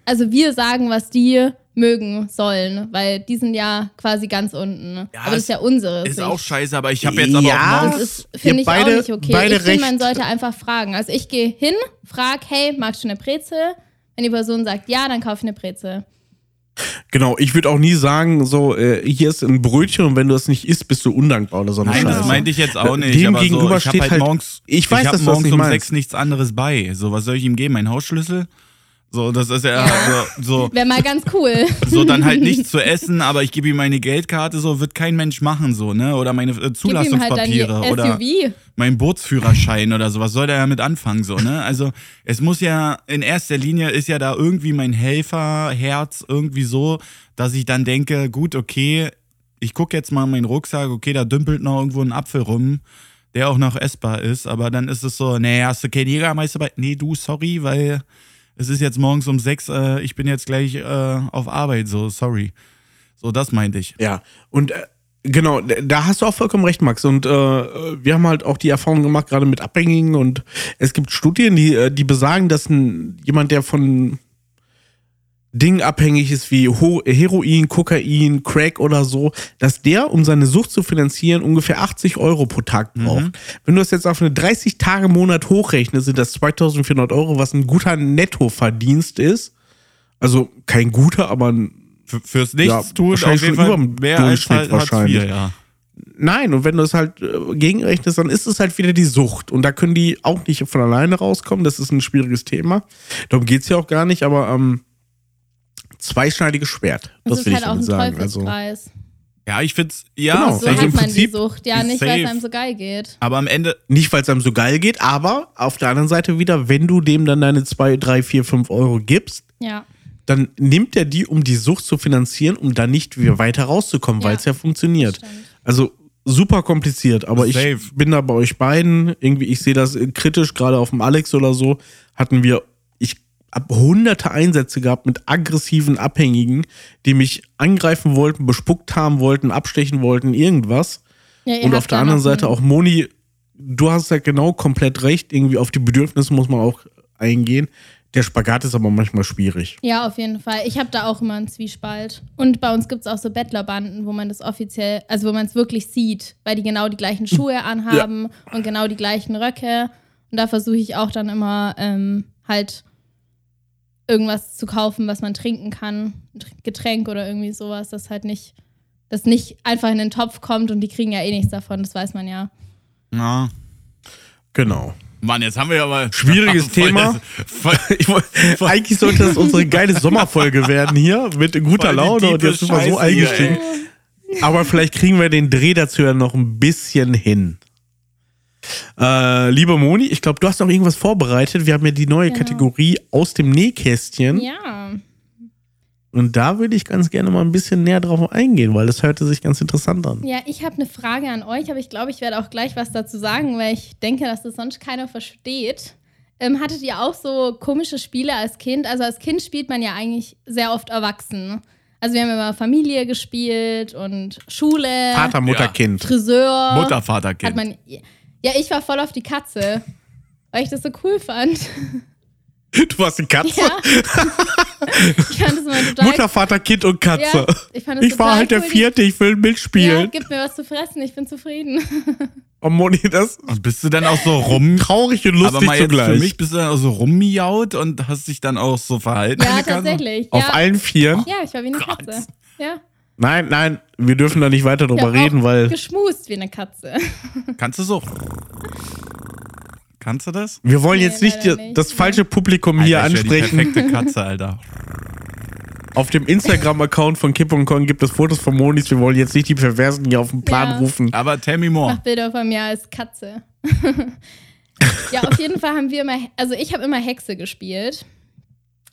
also wir sagen, was die mögen sollen, weil die sind ja quasi ganz unten. Ja, Aber das es ist ja unsere ist Sicht. auch scheiße, aber ich habe jetzt aber Ja. auch Das morgens, ist, finde ich, beide- auch nicht okay. beide Ich finde, man sollte einfach fragen. Also ich gehe hin, frag, hey, magst du eine Brezel? Wenn die Person sagt ja, dann kaufe ich eine Brezel. Genau, ich würde auch nie sagen, so, äh, hier ist ein Brötchen und wenn du es nicht isst, bist du undankbar oder so eine Nein, Scheiße. das meinte ich jetzt auch nicht. Dem gegenüber so, ich steht halt halt- morgens, ich weiß, hab dass das morgens um meinst. sechs nichts anderes bei. So, was soll ich ihm geben? Mein Hausschlüssel? So, das ist ja, so, so, Wäre mal ganz cool. so dann halt nichts zu essen, aber ich gebe ihm meine Geldkarte, so wird kein Mensch machen, so, ne? Oder meine äh, halt Zulassungspapiere oder SUV. mein Bootsführerschein oder so. Was soll der damit anfangen, so, ne? Also, es muss ja, in erster Linie ist ja da irgendwie mein Helferherz irgendwie so, dass ich dann denke, gut, okay, ich gucke jetzt mal in meinen Rucksack, okay, da dümpelt noch irgendwo ein Apfel rum, der auch noch essbar ist, aber dann ist es so, nee, hast du keinen Jägermeister bei? Nee, du, sorry, weil es ist jetzt morgens um sechs, äh, ich bin jetzt gleich äh, auf Arbeit, so, sorry. So, das meinte ich. Ja, und äh, genau, da hast du auch vollkommen recht, Max. Und äh, wir haben halt auch die Erfahrung gemacht, gerade mit Abhängigen. Und es gibt Studien, die, äh, die besagen, dass ein, jemand, der von Dingen abhängig ist wie Heroin, Kokain, Crack oder so, dass der, um seine Sucht zu finanzieren, ungefähr 80 Euro pro Tag braucht. Wenn du das jetzt auf eine 30-Tage-Monat hochrechnest, sind das 2400 Euro, was ein guter Nettoverdienst ist. Also kein guter, aber ein fürs Ja, Nichtstun auf jeden Fall mehr als Durchschnitt halt Hartz IV, wahrscheinlich. ja. Nein, und wenn du es halt äh, gegenrechnest, dann ist es halt wieder die Sucht. Und da können die auch nicht von alleine rauskommen. Das ist ein schwieriges Thema. Darum geht es ja auch gar nicht, aber ähm, zweischneidiges Schwert. Das, Das, ist will halt ich damit ein sagen. Also, Teufelspreis. Ja, ich find's, ja, Genau. so Also hat im man Prinzip die Sucht. Ja, nicht, weil es einem so geil geht. aber am Ende, nicht, weil es einem so geil geht, aber auf der anderen Seite wieder, wenn du dem dann deine 2, 3, 4, 5 Euro gibst, Ja. dann nimmt er die, um die Sucht zu finanzieren, um dann nicht wieder weiter rauszukommen, Ja, weil es ja funktioniert. Also super kompliziert, aber ich Safe. bin da bei euch beiden. Irgendwie, ich sehe das kritisch, gerade auf dem Alex oder so, hatten wir, ich hunderte Einsätze gehabt mit aggressiven Abhängigen, die mich angreifen wollten, bespuckt haben wollten, abstechen wollten, irgendwas. Ja, Und auf der anderen Seite auch Moni, du hast ja genau komplett recht, irgendwie auf die Bedürfnisse muss man auch eingehen. Der Spagat ist aber manchmal schwierig. Ja, auf jeden Fall. Ich habe da auch immer einen Zwiespalt. Und bei uns gibt es auch so Bettlerbanden, wo man das offiziell, also wo man es wirklich sieht, weil die genau die gleichen Schuhe anhaben und genau die gleichen Röcke. Und da versuche ich auch dann immer ähm, halt irgendwas zu kaufen, was man trinken kann. Getränk oder irgendwie sowas, das halt nicht, das nicht einfach in den Topf kommt und die kriegen ja eh nichts davon, das weiß man ja. na, Genau. Mann, jetzt haben wir aber. Schwieriges [LAUGHS] voll Thema. das- voll- wollt, eigentlich sollte das unsere geile Sommerfolge werden hier mit guter Voll Laune und jetzt sind wir so eingestiegen. Aber vielleicht kriegen wir den Dreh dazu ja noch ein bisschen hin. Äh, liebe Moni, ich glaube, du hast noch irgendwas vorbereitet. Wir haben ja die neue Genau. Kategorie aus dem Nähkästchen. Ja. Und da würde ich ganz gerne mal ein bisschen näher drauf eingehen, weil das hörte sich ganz interessant an. Ja, ich habe eine Frage an euch, aber ich glaube, ich werde auch gleich was dazu sagen, weil ich denke, dass das sonst keiner versteht. Ähm, hattet ihr auch so komische Spiele als Kind? Also als Kind spielt man ja eigentlich sehr oft erwachsen. Also wir haben immer Familie gespielt und Schule, Vater, Mutter, Ja. Kind. Friseur. Mutter, Vater, Hat Kind. man, ja, ich war voll auf die Katze, weil ich das so cool fand. Du warst eine Katze. Ja. ich fand das immer total Mutter, Vater, Kind und Katze. Ja, ich fand das ich war halt der cool. Vierte, ich will Ja, mitspielen. gib mir was zu fressen, ich bin zufrieden. Oh Moni, das Und bist du dann auch so rum. traurig und aber lustig mal jetzt für zugleich. mich bist du dann auch so rummiaut und hast dich dann auch so verhalten. Ja, tatsächlich. Auf ja. allen Vieren? Ja, ich war wie eine. Katze. Ja. Nein, nein, wir dürfen da nicht weiter drüber hab reden, auch weil Geschmust wie eine Katze. Kannst du so? Kannst du das? wir wollen Nee, jetzt nicht, nicht. das falsche Publikum hier Alter, ich wär ansprechen. Die perfekte Katze, Alter. Auf dem Instagram-Account von Kip und Kong gibt es Fotos von Monis. Wir wollen jetzt nicht die Perversen hier auf den Plan Ja. rufen. Aber tell me more. Mach Bilder von mir als Katze. [LAUGHS] ja, auf jeden Fall haben wir immer, also ich habe immer Hexe gespielt.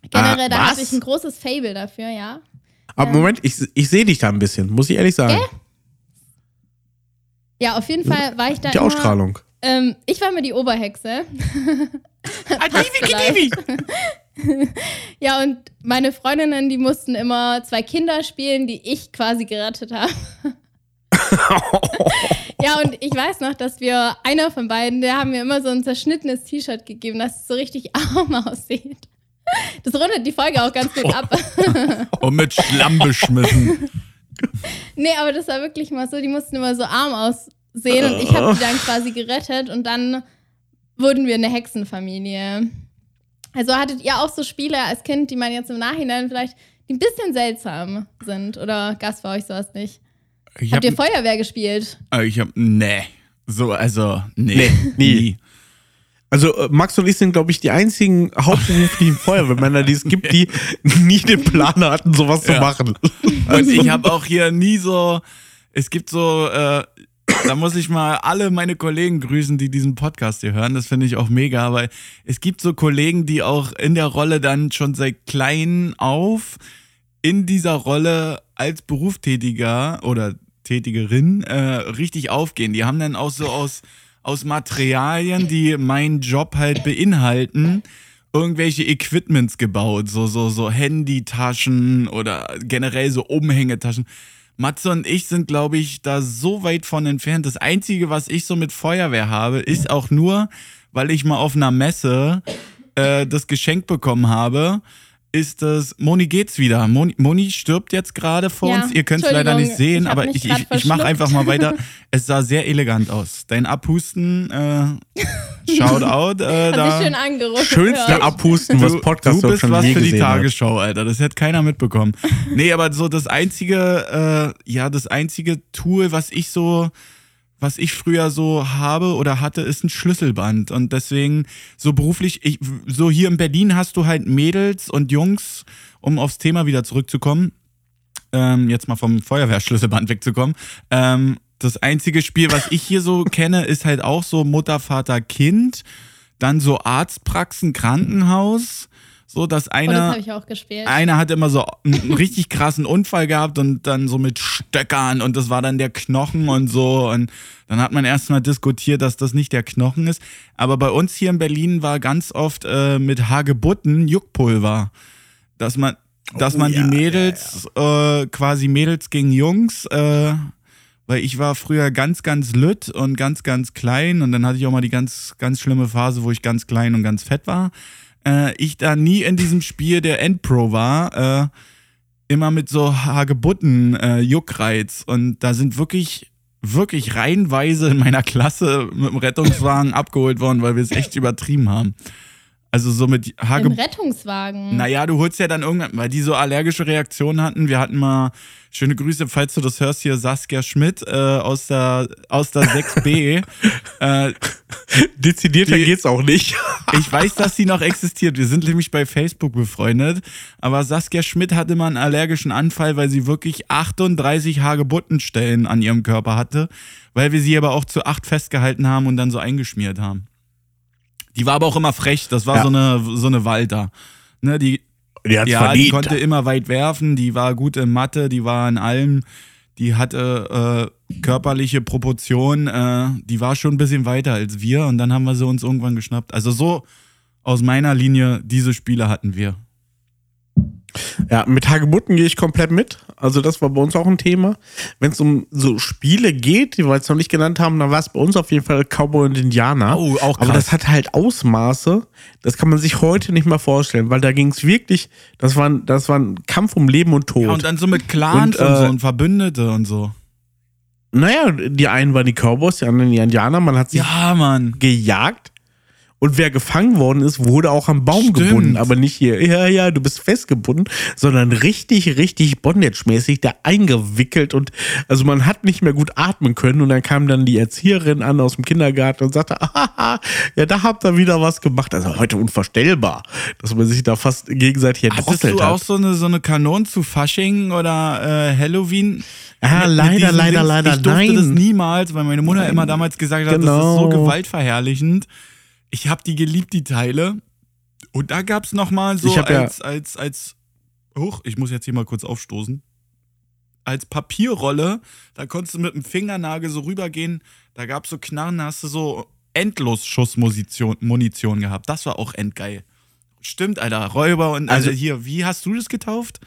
Generell, Ah, da habe ich ein großes Fable dafür, ja. Aber Moment, ich, ich sehe dich da ein bisschen, muss ich ehrlich sagen. Ja, auf jeden Fall war ich da Die immer, Ausstrahlung. Ähm, ich war immer die Oberhexe. [LAUGHS] Adivi, [LAUGHS] [LAUGHS] Ja, und meine Freundinnen, die mussten immer zwei Kinder spielen, die ich quasi gerettet habe. ja, und ich weiß noch, dass wir, einer von beiden, der haben mir immer so ein zerschnittenes T-Shirt gegeben, dass es so richtig arm aussieht. Das rundet die Folge auch ganz gut ab. [LAUGHS] Und mit Schlamm beschmissen. nee, aber das war wirklich mal so, die mussten immer so arm aussehen und ich habe die dann quasi gerettet und dann wurden wir eine Hexenfamilie. Also hattet ihr auch so Spiele als Kind, die man jetzt im Nachhinein vielleicht die ein bisschen seltsam sind. Oder Gast bei euch sowas nicht? Ich Habt hab, ihr Feuerwehr gespielt? äh, ich hab, nee. So, also, nee. Nee, nie. Also äh, Max und ich sind, glaube ich, die einzigen hauptberuflichen [LAUGHS] Feuerwehrmänner, die es gibt, die nie den Plan hatten, sowas zu Ja. machen. Und ich habe auch hier nie so, es gibt so, äh, da muss ich mal alle meine Kollegen grüßen, die diesen Podcast hier hören. Das finde ich auch mega, weil es gibt so Kollegen, die auch in der Rolle dann schon seit klein auf in dieser Rolle als Berufstätiger oder Tätigerin äh, richtig aufgehen. Die haben dann auch so aus, aus Materialien, die meinen Job halt beinhalten, irgendwelche Equipments gebaut, so, so, so Handytaschen oder generell so Umhängetaschen. Matze und ich sind, glaube ich, da so weit von entfernt. Das Einzige, was ich so mit Feuerwehr habe, ist auch nur, weil ich mal auf einer Messe äh, das Geschenk bekommen habe, ist das, Moni geht's wieder. Moni, Moni stirbt jetzt gerade vor Ja, uns. Ihr könnt es leider nicht sehen, ich aber ich, ich, ich mache einfach mal weiter. [LAUGHS] Es sah sehr elegant aus. Dein Abhusten, äh, Shoutout. Äh, [LAUGHS] da. schön angerufen. Schönste Abhusten, was Du, Podcast du bist schon was für die. Tagesschau, Alter. Das hätte keiner mitbekommen. nee, aber so das einzige, äh, ja, das einzige Tool, was ich so, was ich früher so habe oder hatte, ist ein Schlüsselband. Und deswegen so beruflich, ich, so hier in Berlin hast du halt Mädels und Jungs, um aufs Thema wieder zurückzukommen. Ähm, jetzt mal vom Feuerwehrschlüsselband [LAUGHS] wegzukommen. Ähm, das einzige Spiel, was ich hier so [LAUGHS] kenne, ist halt auch so Mutter, Vater, Kind. Dann so Arztpraxen, Krankenhaus. So, dass Oh, das einer, habe ich auch gespielt. einer hat immer so einen [LAUGHS] richtig krassen Unfall gehabt und dann so mit Stöckern und das war dann der Knochen und so. Und dann hat man erstmal diskutiert, dass das nicht der Knochen ist. Aber bei uns hier in Berlin war ganz oft äh, mit Hagebutten Juckpulver. Dass man, dass Oh, man ja, die Mädels, Äh, quasi Mädels gegen Jungs, äh, weil ich war früher ganz, ganz lütt und ganz, ganz klein und dann hatte ich auch mal die ganz, ganz schlimme Phase, wo ich ganz klein und ganz fett war. Äh, ich da nie in diesem Spiel der Endpro war, äh, immer mit so Hagebutten äh, Juckreiz und da sind wirklich wirklich reihenweise in meiner Klasse mit dem Rettungswagen [LAUGHS] abgeholt worden, weil wir es echt übertrieben haben. Also so mit Im Hagebutten. Rettungswagen. Naja, du holst ja dann irgendwann, weil die so allergische Reaktionen hatten. Wir hatten mal, schöne Grüße, falls du das hörst, hier Saskia Schmidt äh, aus, der, aus der 6b. [LAUGHS] äh, Dezidierter Die- geht's auch nicht. [LAUGHS] ich weiß, dass sie noch existiert. Wir sind nämlich bei Facebook befreundet. Aber Saskia Schmidt hatte mal einen allergischen Anfall, weil sie wirklich 38 Hagebuttenstellen an ihrem Körper hatte, weil wir sie aber auch zu acht festgehalten haben und dann so eingeschmiert haben. Die war aber auch immer frech. Das war Ja. so eine so eine Walter. Ne, die Die hat's ja, die konnte immer weit werfen, die war gut in Mathe, die war in allem, die hatte äh, körperliche Proportionen, äh, die war schon ein bisschen weiter als wir und dann haben wir sie uns irgendwann geschnappt. Also so aus meiner Linie, diese Spiele hatten wir. Ja, mit Hagebutten gehe ich komplett mit. Also das war bei uns auch ein Thema. Wenn es um so Spiele geht, die wir jetzt noch nicht genannt haben, dann war es bei uns auf jeden Fall Cowboy und Indianer. Oh, auch Aber krass. das hat halt Ausmaße, das kann man sich heute nicht mehr vorstellen, weil da ging es wirklich, das war, ein- das war ein Kampf um Leben und Tod. Ja, und dann so mit Clans und, Und, äh, so und Verbündete und so. naja, die einen waren die Cowboys, die anderen die Indianer. Man hat sich Ja, gejagt. Und wer gefangen worden ist, wurde auch am Baum Stimmt. gebunden. Aber nicht hier, ja, ja, du bist festgebunden, sondern richtig, richtig Bondage-mäßig da eingewickelt. Und also man hat nicht mehr gut atmen können. Und dann kam dann die Erzieherin an aus dem Kindergarten und sagte, ah, ja, da habt ihr wieder was gemacht. Also heute unvorstellbar, dass man sich da fast gegenseitig Hattest erdrosselt du auch hat. so eine, so eine Kanone zu Fasching oder äh, Halloween? Mit leider, leider, Dings? leider, Ich durfte nein. das niemals, weil meine Mutter immer damals gesagt hat, das ist so Genau. gewaltverherrlichend. Ich habe die geliebt, die Teile. Und da gab es nochmal so Ich hab ja- als, als, als, huch, ich muss jetzt hier mal kurz aufstoßen. Als Papierrolle, da konntest du mit dem Fingernagel so rübergehen, da gab es so Knarren, da hast du so Endlos-Schussmunition Munition gehabt. Das war auch endgeil. Stimmt, Alter. Räuber und also, Also- hier, wie hast du das getauft?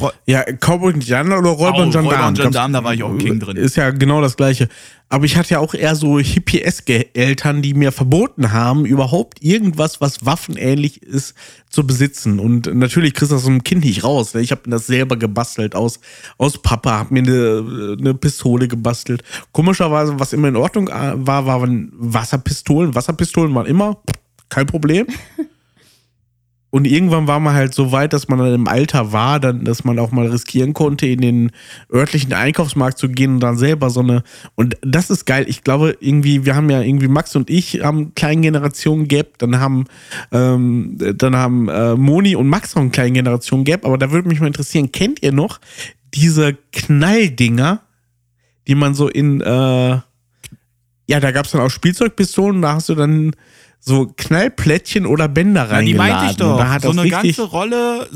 Räu Ja, Cowboy und Indianer oder Räuber Oh, und Gendarm. Räuber und Gendarm, da war ich auch King drin. Ist ja genau das Gleiche. Aber ich hatte ja auch eher so hippieske Eltern, die mir verboten haben, überhaupt irgendwas, was waffenähnlich ist, zu besitzen. Und natürlich kriegst du das so ein Kind nicht raus. ne? Ich habe mir das selber gebastelt aus, aus Papa, habe mir eine, eine Pistole gebastelt. Komischerweise, was immer in Ordnung äh, war, waren Wasserpistolen. Wasserpistolen waren immer kein Problem. [LAUGHS] und irgendwann war man halt so weit, dass man dann im Alter war, dann, dass man auch mal riskieren konnte, in den örtlichen Einkaufsmarkt zu gehen und dann selber so eine. Und das ist geil. Ich glaube, irgendwie, wir haben ja irgendwie Max und ich haben kleinen Generationen Gap, dann haben, ähm, dann haben äh, Moni und Max noch einen kleinen Generation Gap. Aber da würde mich mal interessieren, kennt ihr noch diese Knalldinger, die man so in, äh, ja, da gab es dann auch Spielzeugpistolen, da hast du dann so Knallplättchen oder Bänder Ja, die reingeladen. meinte ich doch. Da hat so das eine richtig, ganze Rolle.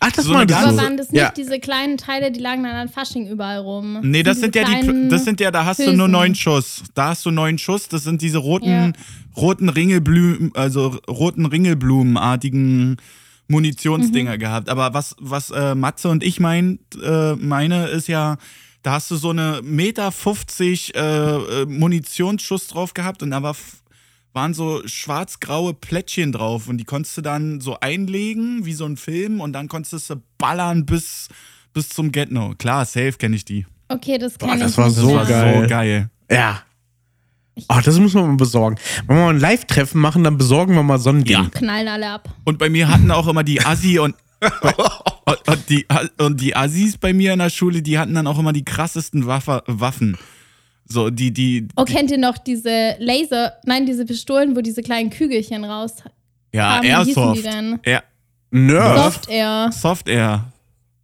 Ach, das so war eine das ganze- Aber waren das nicht ja. diese kleinen Teile, die lagen dann an Fasching überall rum? Nee, das sind ja die, das sind ja, da hast du Hülsen. nur neun Schuss. Da hast du neun Schuss. Das sind diese roten, Ja. roten Ringelblumen, also roten Ringelblumenartigen Munitionsdinger Mhm. gehabt. Aber was, was äh, Matze und ich meint, äh, meine, ist ja, da hast du so eine Meter 50 äh, äh, Munitionsschuss drauf gehabt und da war, waren so schwarz-graue Plättchen drauf und die konntest du dann so einlegen, wie so ein Film und dann konntest du ballern bis, bis zum Get-No. Klar, safe kenne ich die. Okay, das Boah, kenne ich das war nicht so mehr. war geil. so geil. Ja. Ach, das muss man mal besorgen. Wenn wir mal ein Live-Treffen machen, dann besorgen wir mal so ein Ding. Knallen alle ab. Und bei mir hatten auch immer die Assi und, [LAUGHS] und, und, die, und die Assis bei mir in der Schule, die hatten dann auch immer die krassesten Waffe, Waffen. So, die, die, Oh, kennt ihr noch diese Laser, nein, diese Pistolen, wo diese kleinen Kügelchen raus ja, haben? Wie hießen die Airsoft. denn? Air, Nerf. Soft Air. Soft Air.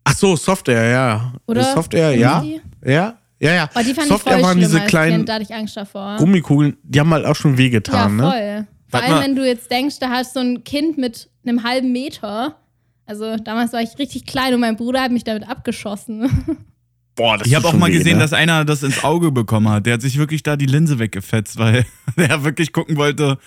Ach so, Software, ja. Oder? Software, Kennen ja. Ja, ja, ja. Oh, die fand Software ich voll waren diese kleinen da hatte ich Angst davor. Gummikugeln, die haben halt auch schon ja, wehgetan, ne? voll. Vor Warte allem, wenn du jetzt denkst, da hast so ein Kind mit einem halben Meter. Also damals war ich richtig klein und mein Bruder hat mich damit abgeschossen. [LAUGHS] Boah, das Ich habe auch mal weh, gesehen, ne? dass einer das ins Auge bekommen hat. Der hat sich wirklich da die Linse weggefetzt, weil [LAUGHS] der wirklich gucken wollte.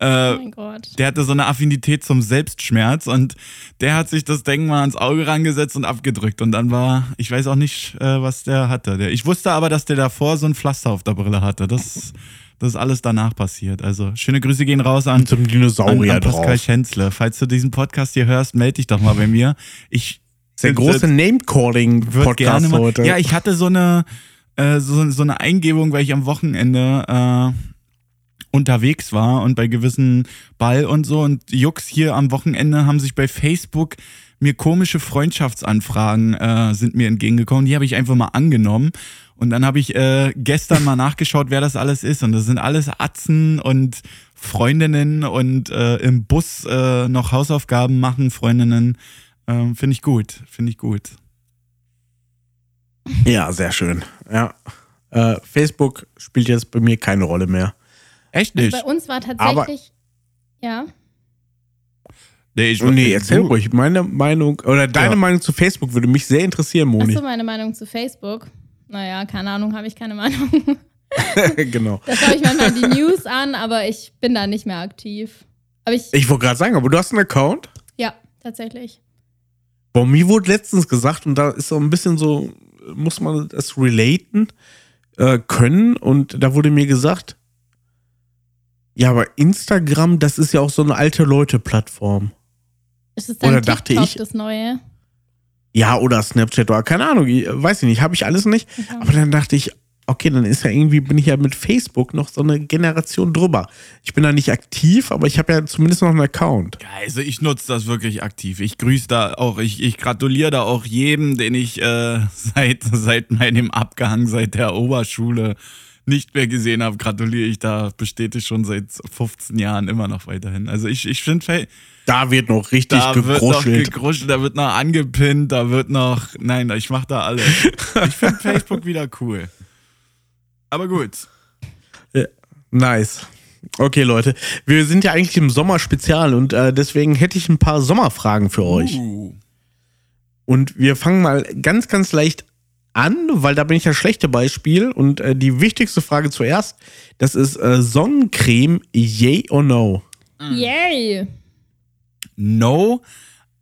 oh Äh, mein Gott. der hatte so eine Affinität zum Selbstschmerz und der hat sich das Ding mal ans Auge rangesetzt und abgedrückt. Und dann war, ich weiß auch nicht, äh, was der hatte. Der, ich wusste aber, dass der davor so ein Pflaster auf der Brille hatte. Das, das ist alles danach passiert. Also schöne Grüße gehen raus an, so einem an, Dinosaurier an Pascal drauf. Schänzle. Falls du diesen Podcast hier hörst, melde dich doch mal bei mir. Ich Der große Name-Calling-Podcast heute. Ja, ich hatte so eine, äh, so, so eine Eingebung, weil ich am Wochenende äh, unterwegs war und bei gewissen Ball und so. Und Jux hier am Wochenende haben sich bei Facebook mir komische Freundschaftsanfragen äh, sind mir entgegengekommen. Die habe ich einfach mal angenommen. Und dann habe ich äh, gestern mal nachgeschaut, wer das alles ist. Und das sind alles Atzen und Freundinnen und äh, im Bus äh, noch Hausaufgaben machen, Freundinnen. Ähm, Finde ich gut, finde ich gut. Ja, sehr schön. Ja. Äh, Facebook spielt jetzt bei mir keine Rolle mehr. Echt Also nicht? bei uns war tatsächlich. ja. Nee, ich, nee, erzähl du- ruhig. Meine Meinung oder deine Ja. Meinung zu Facebook würde mich sehr interessieren, Moni. Achso, meine Meinung zu Facebook. Naja, keine Ahnung, habe ich keine Meinung. [LAUGHS] genau. Da schaue ich manchmal die News an, aber ich bin da nicht mehr aktiv. Aber ich, Ich wollte gerade sagen, aber du hast einen Account? ja, tatsächlich. Boah, mir wurde letztens gesagt, und da ist so ein bisschen so, muss man das relaten äh, können. Und da wurde mir gesagt, ja, aber Instagram, das ist ja auch so eine alte Leute-Plattform. Ist es dann Oder TikTok dachte ich- das Neue? Ja, oder Snapchat oder keine Ahnung, weiß ich nicht, habe ich alles nicht. Okay. Aber dann dachte ich, okay, dann ist ja irgendwie, bin ich ja mit Facebook noch so eine Generation drüber. Ich bin da nicht aktiv, aber ich habe ja zumindest noch einen Account. Ja, Also ich nutze das wirklich aktiv. Ich grüße da auch, ich, ich gratuliere da auch jedem, den ich äh, [LAUGHS] seit, seit meinem Abgang, seit der Oberschule nicht mehr gesehen habe. Gratuliere ich da, bestätigt schon seit 15 Jahren immer noch weiterhin. Also ich, ich finde, Da wird noch richtig da wird noch gegruschelt. gegruschelt, da wird noch angepinnt, da wird noch, nein, ich mache da alles. [LAUGHS] Ich finde Facebook wieder cool. Aber gut. Nice. Okay, Leute. Wir sind ja eigentlich im Sommerspezial und äh, deswegen hätte ich ein paar Sommerfragen für euch. Uh. Und wir fangen mal ganz, ganz leicht an, weil da bin ich das schlechte Beispiel. Und äh, die wichtigste Frage zuerst, das ist äh, Sonnencreme, yay or no? Yay! No,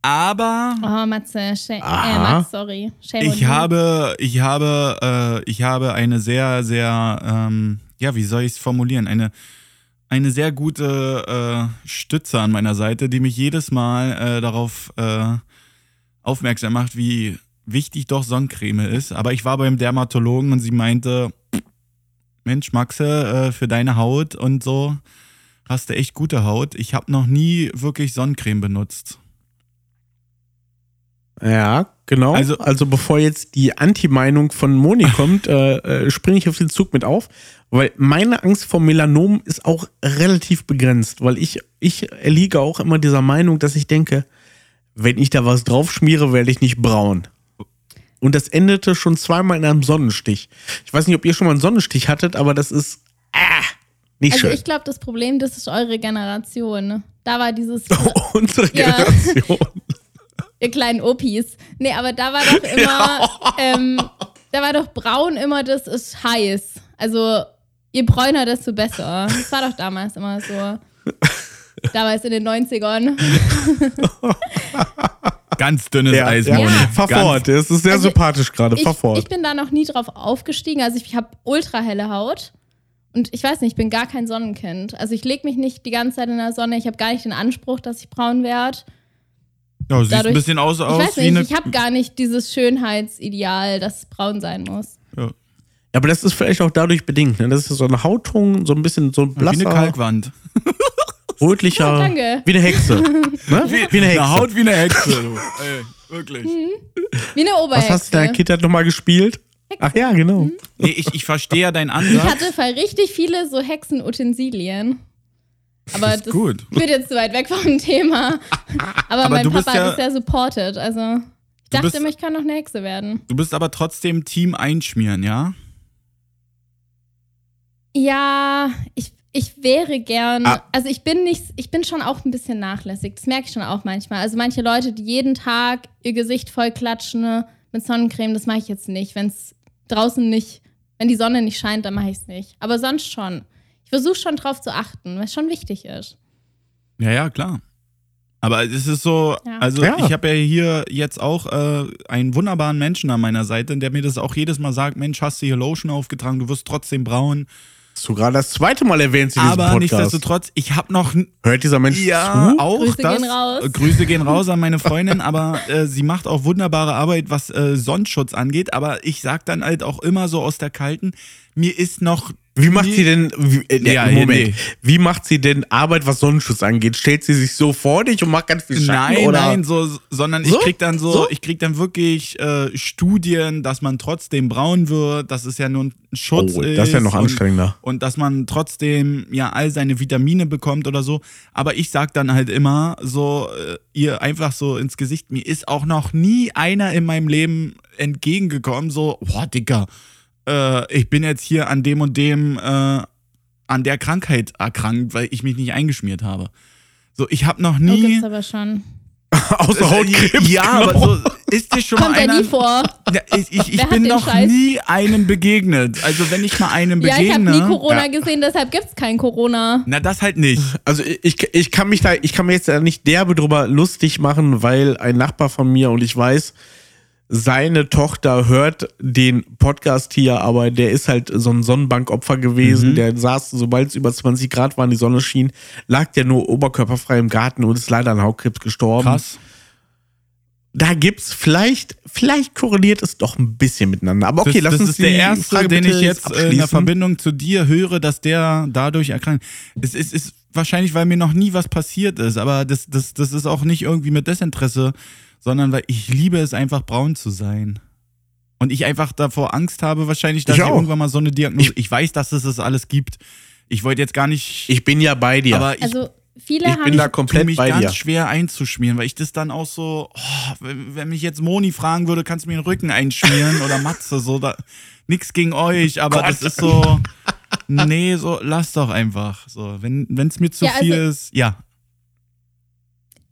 aber Oh, Matze, Sh äh. Max, sorry. Shame Ich habe, ich habe, äh, ich habe eine sehr, sehr, ähm, ja, wie soll ich es formulieren? Eine, eine sehr gute äh, Stütze an meiner Seite, die mich jedes Mal äh, darauf äh, aufmerksam macht, wie wichtig doch Sonnencreme ist. Aber ich war beim Dermatologen und sie meinte, Mensch, Maxe, äh, für deine Haut und so hast du echt gute Haut. Ich habe noch nie wirklich Sonnencreme benutzt. Ja, genau. Also- Also, also bevor jetzt die Anti-Meinung von Moni [LAUGHS] kommt, äh, äh, springe ich auf den Zug mit auf, weil meine Angst vor Melanom ist auch relativ begrenzt, weil ich, ich erliege auch immer dieser Meinung, dass ich denke, wenn ich da was drauf schmiere, werde ich nicht braun. Und das endete schon zweimal in einem Sonnenstich. Ich weiß nicht, ob ihr schon mal einen Sonnenstich hattet, aber das ist ah, nicht Also schön. ich glaube, das Problem, das ist eure Generation. ne? Da war dieses, [LAUGHS] Unsere Ja. [LAUGHS] Ihr kleinen Opis. Nee, aber da war doch [LAUGHS] immer, ähm, da war doch braun immer, das ist heiß. Also je bräuner, desto besser. Das war doch damals immer so. Damals in den 90ern. [LAUGHS] Ganz dünnes Ja, Eis, ja. Moni. Fahr Ganz- fort. Es ist sehr Also, sympathisch gerade. Ich, Fahr fort. ich bin da noch nie drauf aufgestiegen. Also ich habe ultra helle Haut. Und ich weiß nicht, ich bin gar kein Sonnenkind. Also ich lege mich nicht die ganze Zeit in der Sonne. Ich habe gar nicht den Anspruch, dass ich braun werde. Ja, siehst ein Dadurch- bisschen aus, Ich aus weiß wie nicht, eine. ich habe gar nicht dieses Schönheitsideal, dass es braun sein muss. ja, Ja, aber das ist vielleicht auch dadurch bedingt. Ne? Das ist so eine Hautton, so ein bisschen so ein wie eine blasser, Kalkwand. [LAUGHS] rötlicher, Ja, danke. wie eine Hexe. ne? Wie eine Hexe. Eine Haut wie eine Hexe. Ey, wirklich. Wie eine Was Oberhexe. hast du in der Kindheit nochmal gespielt? Ach ja, genau. Mhm. Nee, ich, ich verstehe ja deinen Ich Ansatz. hatte voll richtig viele so Hexenutensilien. Aber Das ist gut. führt jetzt zu weit weg vom Thema. [LAUGHS] Aber, Aber mein Papa ja- es sehr supported. Also ich dachte bist- immer, ich kann noch eine Hexe werden. Du bist aber trotzdem Team einschmieren, ja? Ja, ich, ich wäre gern. Ah. Also ich bin nicht, ich bin schon auch ein bisschen nachlässig. Das merke ich schon auch manchmal. Also manche Leute, die jeden Tag ihr Gesicht voll klatschen ne, mit Sonnencreme, das mache ich jetzt nicht. Wenn es draußen nicht, wenn die Sonne nicht scheint, dann mache ich es nicht. Aber sonst schon. Ich versuche schon drauf zu achten, es schon wichtig ist. Ja, ja, klar. Aber es ist so, Ja. also Ja. ich habe ja hier jetzt auch äh, einen wunderbaren Menschen an meiner Seite, der mir das auch jedes Mal sagt, Mensch, hast du hier Lotion aufgetragen, du wirst trotzdem braun. Hast du gerade das zweite Mal erwähnt diesem Aber Podcast. nichtsdestotrotz, ich habe noch Hört dieser Mensch ja, zu? auch Grüße das. gehen raus. Grüße gehen raus an meine [LAUGHS] Freundin, aber äh, sie macht auch wunderbare Arbeit, was äh, Sonnenschutz angeht. Aber ich sag dann halt auch immer so aus der Kalten, mir ist noch. Wie macht sie denn, wie, äh, Ja, Moment, nee. wie macht sie denn Arbeit, was Sonnenschutz angeht? Stellt sie sich so vor dich und macht ganz viel Schatten? Nein, oder? nein, so, sondern So? ich krieg dann so, So? ich krieg dann wirklich äh, Studien, dass man trotzdem braun wird, dass es ja nur ein Schutz Oh, ist. das ist ja noch und- anstrengender. Und dass man trotzdem ja all seine Vitamine bekommt oder so. Aber ich sag dann halt immer so, äh, ihr einfach so ins Gesicht, mir ist auch noch nie einer in meinem Leben entgegengekommen, so, boah, Dicker, äh, ich bin jetzt hier an dem und dem, äh, an der Krankheit erkrankt, weil ich mich nicht eingeschmiert habe. So, ich habe noch Oh, nie. gibt's aber schon. [LAUGHS] Außer Hautkrebs. Ja, genau. aber so ist dir schon Kommt ja einer. nie vor. Ja, ich ich, ich bin noch Scheiß? nie einem begegnet. Also wenn ich mal einem [LAUGHS] Ja, ich habe begegne. nie Corona Ja. gesehen, deshalb gibt's kein Corona. na, das halt nicht. Also ich, ich kann mich da, ich kann mir jetzt da nicht derbe drüber lustig machen, weil ein Nachbar von mir und ich weiß, seine Tochter hört den Podcast hier, aber der ist halt so ein Sonnenbankopfer gewesen. Der saß, sobald es über 20 Grad war und die Sonne schien, lag der nur oberkörperfrei im Garten und ist leider an Hautkrebs gestorben. Krass. Da gibt's vielleicht, vielleicht korreliert es doch ein bisschen miteinander. Aber okay, das, lass das uns ist der erste, Frage den ich jetzt äh, in der. Verbindung zu dir höre, dass der dadurch erkrankt. Es ist, ist wahrscheinlich, weil mir noch nie was passiert ist, aber das, das, das ist auch nicht irgendwie mit Desinteresse, sondern weil ich liebe es einfach braun zu sein. Und ich einfach davor Angst habe, wahrscheinlich, dass Ich ich, auch. irgendwann mal so eine Diagnose. Ich, weiß, dass es das alles gibt. Ich wollte jetzt gar nicht. Ich bin ja bei dir. aber ich Also viele ich haben bin da komplett mich bei ganz dir. schwer einzuschmieren, weil ich das dann auch so, oh, wenn, wenn mich jetzt Moni fragen würde, kannst du mir den Rücken [LAUGHS] einschmieren oder Matze, so da nix gegen euch, aber Gott. das ist so, nee, so lass doch einfach, so wenn es mir zu Ja, also- viel ist, ja,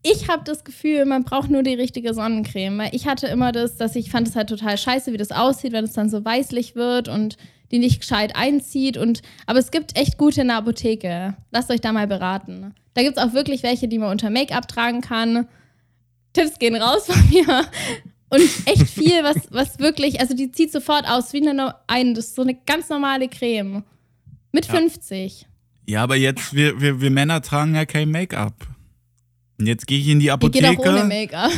ich habe das Gefühl, man braucht nur die richtige Sonnencreme. Weil ich hatte immer das, dass ich fand es halt total scheiße, wie das aussieht, wenn es dann so weißlich wird und die nicht gescheit einzieht. Und, aber es gibt echt gute in der Apotheke. Lasst euch da mal beraten. Da gibt es auch wirklich welche, die man unter Make-up tragen kann. Tipps gehen raus von mir. Und echt viel, [LAUGHS] was, was wirklich, also die zieht sofort aus wie eine, ein, das ist so eine ganz normale Creme. Mit 50. ja, aber jetzt, wir, wir, wir Männer tragen ja kein Make-up. Und jetzt gehe ich in die Die geht auch ohne Apotheke. Make-up.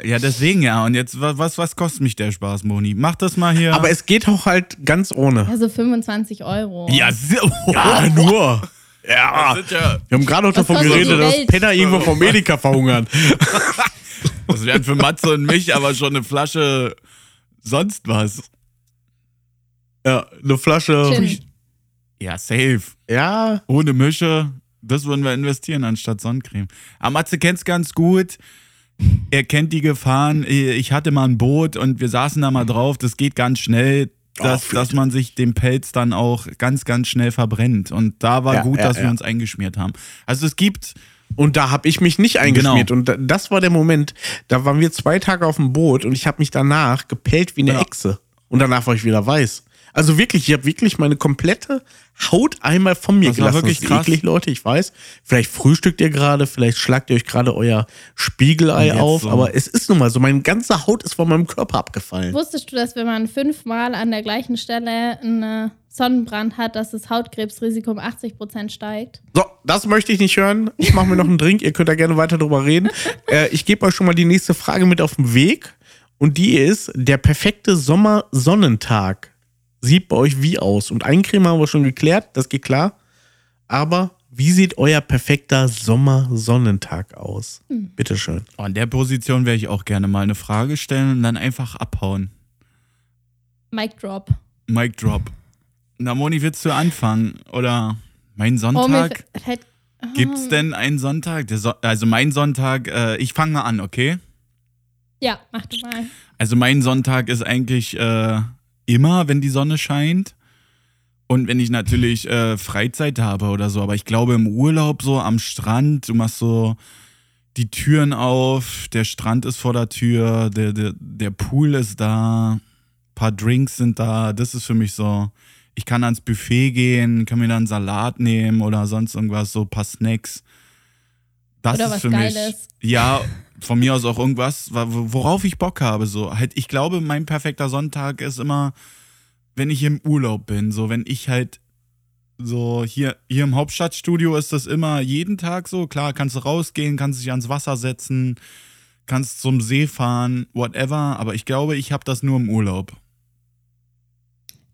[LAUGHS] Ja, deswegen ja. Und jetzt, wa- was, was kostet mich der Spaß, Moni? Mach das mal hier. Aber es geht auch halt ganz ohne. Ja, so 25 Euro. ja, Ja, nur. Ja, ja, wir haben gerade noch davon geredet, dass? Penner irgendwo vom Medica [LAUGHS] verhungern. das wären für Matze und mich aber schon eine Flasche sonst was. Ja, eine Flasche. Gin. Ja, safe. Ja, Ohne Mische. Das würden wir investieren anstatt Sonnencreme. Aber Matze kennt's ganz gut. Er kennt die Gefahren. Ich hatte mal ein Boot und wir saßen da mal drauf. Das geht ganz schnell, dass, Oh, dass man sich den Pelz dann auch ganz, ganz schnell verbrennt. Und da war Ja, gut, ja, dass wir ja. uns eingeschmiert haben. Also es gibt Und da habe ich mich nicht eingeschmiert. Genau. Und da- das war der Moment, da waren wir zwei Tage auf dem Boot und ich habe mich danach gepellt wie eine. Echse. Und danach war ich wieder weiß. Also wirklich, ich habe wirklich meine komplette Haut einmal von mir Das war gelassen. wirklich das ist krass. eklig, Leute, ich weiß. Vielleicht frühstückt ihr gerade, vielleicht schlagt ihr euch gerade euer Spiegelei auf, so. aber es ist nun mal so, meine ganze Haut ist von meinem Körper abgefallen. Wusstest du, dass wenn man fünfmal an der gleichen Stelle einen Sonnenbrand hat, dass das Hautkrebsrisiko um 80% steigt? So, das möchte ich nicht hören. Ich mache mir noch einen Drink. Ihr könnt da gerne weiter drüber reden. [LAUGHS] Äh, ich gebe euch schon mal die nächste Frage mit auf den Weg. Und die ist: Der perfekte Sommersonnentag sieht bei euch wie aus? Und Eincreme haben wir schon geklärt, das geht klar. Aber wie sieht euer perfekter Sommersonnentag aus? Bitteschön. Oh, in der Position wäre ich auch gerne mal eine Frage stellen und dann einfach abhauen. Mic drop. Mic drop. Na, Moni, willst du anfangen? Oder mein Oh, Sonntag? fällt- Ah. Gibt's denn einen Sonntag? Der so also mein Sonntag, äh, ich fange mal an, okay? Ja, mach du mal. Also mein Sonntag ist eigentlich äh, immer, wenn die Sonne scheint. Und wenn ich natürlich äh, Freizeit habe oder so. Aber ich glaube im Urlaub so am Strand, du machst so die Türen auf, der Strand ist vor der Tür, der, der, der Pool ist da, paar Drinks sind da. Das ist für mich so. Ich kann ans Buffet gehen, kann mir dann Salat nehmen oder sonst irgendwas, so paar Snacks. Das Oder ist was für mich. Geiles. Ja, von mir aus auch irgendwas, wa- worauf ich Bock habe. So halt, ich glaube, mein perfekter Sonntag ist immer, wenn ich im Urlaub bin. So, wenn ich halt so hier, hier im Hauptstadtstudio ist das immer jeden Tag so. Klar, kannst du rausgehen, kannst dich ans Wasser setzen, kannst zum See fahren, whatever. Aber ich glaube, ich habe das nur im Urlaub.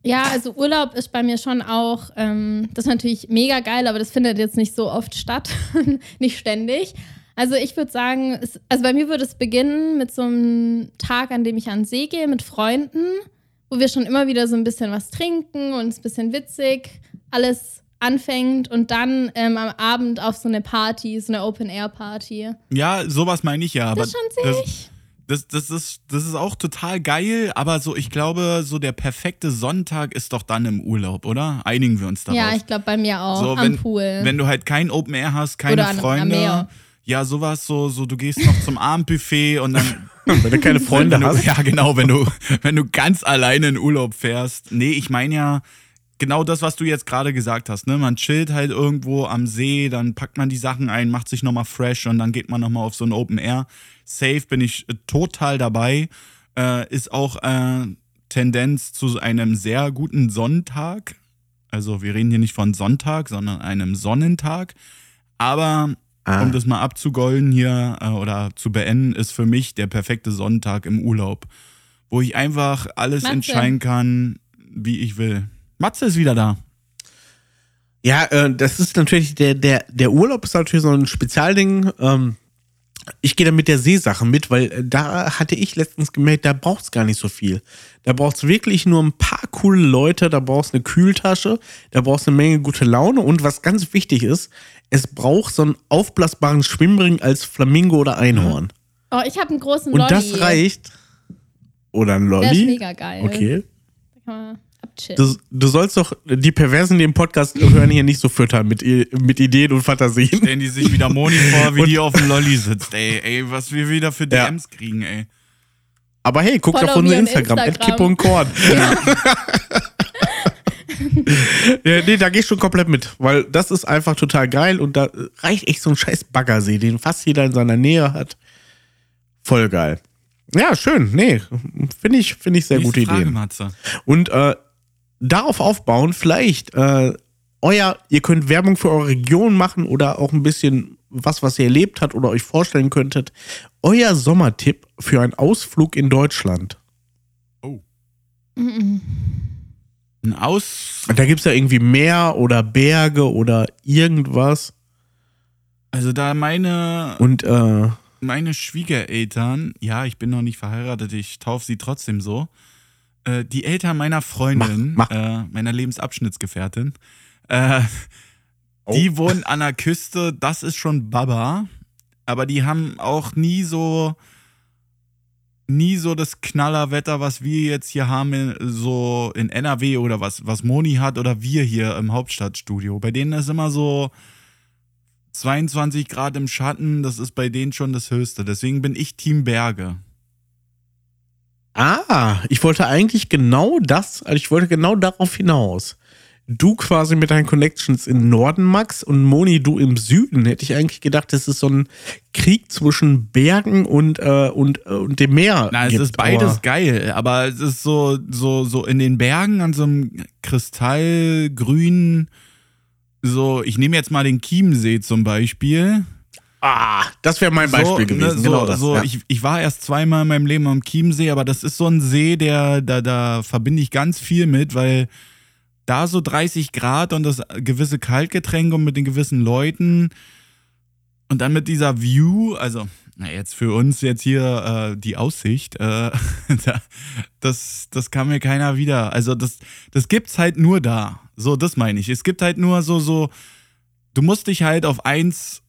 Ja, also Urlaub ist bei mir schon auch, ähm, das ist natürlich mega geil, aber das findet jetzt nicht so oft statt, [LAUGHS] nicht ständig. Also ich würde sagen, es, also bei mir würde es beginnen mit so einem Tag, an dem ich an den See gehe mit Freunden, wo wir schon immer wieder so ein bisschen was trinken und es ein bisschen witzig, alles anfängt und dann ähm, am Abend auf so eine Party, so eine Open-Air-Party. Ja, sowas meine ich ja. Aber Das ist schon sich. das, das, ist, das ist auch total geil. Aber so, ich glaube, so der perfekte Sonntag ist doch dann im Urlaub, oder? Einigen wir uns darauf. Ja, ich glaube bei mir auch, So, am wenn, Pool. wenn du halt kein Open Air hast, keine Oder an- am Freunde. Meer. Ja, sowas, so, so, du gehst noch zum Abendbuffet und dann. [LAUGHS] Wenn du keine Freunde du, hast. Ja, genau, wenn du, wenn du ganz alleine in Urlaub fährst. Nee, ich meine ja genau das, was du jetzt gerade gesagt hast. Ne? Man chillt halt irgendwo am See, dann packt man die Sachen ein, macht sich nochmal fresh und dann geht man nochmal auf so ein Open Air. Safe bin ich äh, total dabei. Äh, ist auch äh, Tendenz zu einem sehr guten Sonntag. Also wir reden hier nicht von Sonntag, sondern einem Sonnentag. Aber Ah. um das mal abzugolden hier äh, oder zu beenden, ist für mich der perfekte Sonntag im Urlaub, wo ich einfach alles Matze. entscheiden kann, wie ich will. Matze ist wieder da. Ja, äh, das ist natürlich, der, der, der Urlaub ist natürlich so ein Spezialding. Ähm, ich gehe da mit der Seesache mit, weil äh, da hatte ich letztens gemerkt, da braucht es gar nicht so viel. Da braucht es wirklich nur ein paar coole Leute, da brauchst eine Kühltasche, da brauchst eine Menge gute Laune und was ganz wichtig ist, es braucht so einen aufblasbaren Schwimmring als Flamingo oder Einhorn. oh, ich habe einen großen Und Lolli. das reicht. Oder ein Der ist Lolli. mega geil. Okay. Da kann man abchillen. Du, du sollst doch die Perversen, die im Podcast hören, hier nicht so füttern mit, mit Ideen und Fantasien. Stellen die sich wieder Moni vor, wie die auf dem Lolli sitzt, ey. Ey, was wir wieder für Ja. DMs kriegen, ey. Aber hey, guckt Follow auf unser Instagram, Instagram. Kippe und Korn. ja, [LAUGHS] nee, da geh ich schon komplett mit, weil das ist einfach total geil und da reicht echt so ein scheiß Baggersee, den fast jeder in seiner Nähe hat. Voll geil. Ja, schön. Nee, finde ich, finde ich sehr Nächste gute Frage, Ideen. Matze. Und äh, darauf aufbauen, vielleicht äh, euer, ihr könnt Werbung für eure Region machen oder auch ein bisschen was, was ihr erlebt habt oder euch vorstellen könntet. Euer Sommertipp für einen Ausflug in Deutschland. Oh. Mhm. Ein Aus. Und da gibt es ja irgendwie Meer oder Berge oder irgendwas. Also da meine, Und äh, meine Schwiegereltern, ja, ich bin noch nicht verheiratet, ich taufe sie trotzdem so. Äh, die Eltern meiner Freundin, Mach, Äh, meiner Lebensabschnittsgefährtin, äh, Oh. die wohnen an der Küste, das ist schon Baba, aber die haben auch nie so nie so das Knallerwetter, was wir jetzt hier haben, in- so in NRW oder was, was Moni hat oder wir hier im Hauptstadtstudio. Bei denen ist immer so 22 Grad im Schatten, das ist bei denen schon das Höchste. Deswegen bin ich Team Berge. ah, ich wollte eigentlich genau das, also ich wollte genau darauf hinaus. Du quasi mit deinen Connections im Norden, Max, und Moni, du im Süden. Hätte ich eigentlich gedacht, das ist so ein Krieg zwischen Bergen und, äh, und, äh, und dem Meer. Na, es gibt, ist beides aber- geil, aber es ist so, so, so in den Bergen an so einem kristallgrünen, so, ich nehme jetzt mal den Chiemsee zum Beispiel. Ah, das wäre mein Beispiel so, gewesen. ne, genau so, das. so, ja. ich, ich war erst zweimal in meinem Leben am Chiemsee, aber das ist so ein See, der, da, da verbinde ich ganz viel mit, weil da so 30 Grad und das gewisse Kaltgetränk und mit den gewissen Leuten und dann mit dieser View, also na jetzt für uns jetzt hier äh, die Aussicht, äh, [LAUGHS] da, das, das kann mir keiner wieder. Also das, das gibt's halt nur da. So, das meine ich. Es gibt halt nur so, so, du musst dich halt auf eins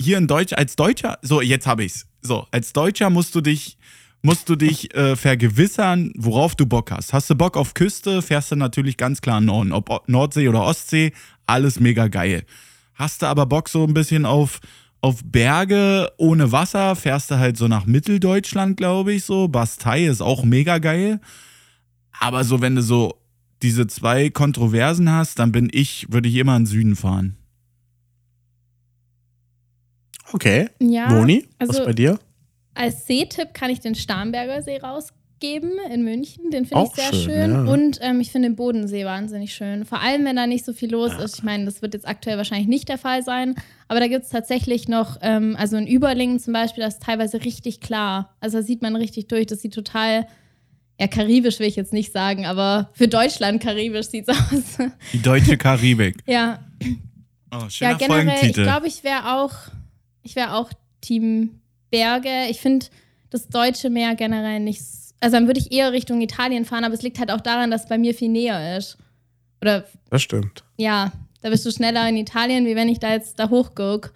hier in Deutsch, als Deutscher, so, jetzt habe ich's. So, als Deutscher musst du dich, musst du dich äh, vergewissern, worauf du Bock hast. Hast du Bock auf Küste, fährst du natürlich ganz klar in Norden. Ob Nordsee oder Ostsee, alles mega geil. Hast du aber Bock so ein bisschen auf, auf Berge ohne Wasser, fährst du halt so nach Mitteldeutschland, glaube ich, so. Bastei ist auch mega geil. Aber so, wenn du so diese zwei Kontroversen hast, dann bin ich, würde ich immer in den Süden fahren. okay. Ja, Moni, was also- bei dir? Als Seetipp kann ich den Starnberger See rausgeben in München. Den finde ich sehr schön, schön. ja. Und ähm, ich finde den Bodensee wahnsinnig schön. Vor allem, wenn da nicht so viel los ist. Ich meine, das wird jetzt aktuell wahrscheinlich nicht der Fall sein. Aber da gibt es tatsächlich noch, ähm, also in Überlingen zum Beispiel, das ist teilweise richtig klar. Also da sieht man richtig durch. Das sieht total, ja, karibisch will ich jetzt nicht sagen, aber für Deutschland karibisch sieht es [LAUGHS] aus. Die deutsche Karibik. [LAUGHS] ja, Oh, schöner ja, generell, ich Folgentitel. glaube, ich wäre auch, ich wäre auch Team Berge. Ich finde das deutsche Meer generell nicht. s- Also dann würde ich eher Richtung Italien fahren, aber es liegt halt auch daran, dass es bei mir viel näher ist. Oder Das stimmt. ja, da bist du schneller in Italien, wie wenn ich da jetzt da hochgucke.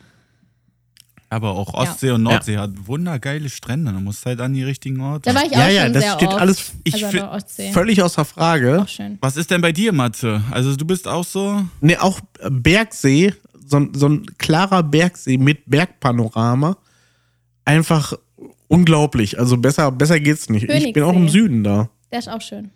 Aber auch Ostsee und Nordsee hat wundergeile Strände. Du musst halt an die richtigen Orte. Da war ich auch Ja, ja, schon das sehr steht oft. alles Ich also völlig außer Frage. Auch schön. Was ist denn bei dir, Matze? Also du bist auch so. Ne, auch Bergsee, so, so ein klarer Bergsee mit Bergpanorama. Einfach unglaublich. Also besser, besser geht's nicht. Ich bin auch im Königssee. Süden da. Der ist auch schön.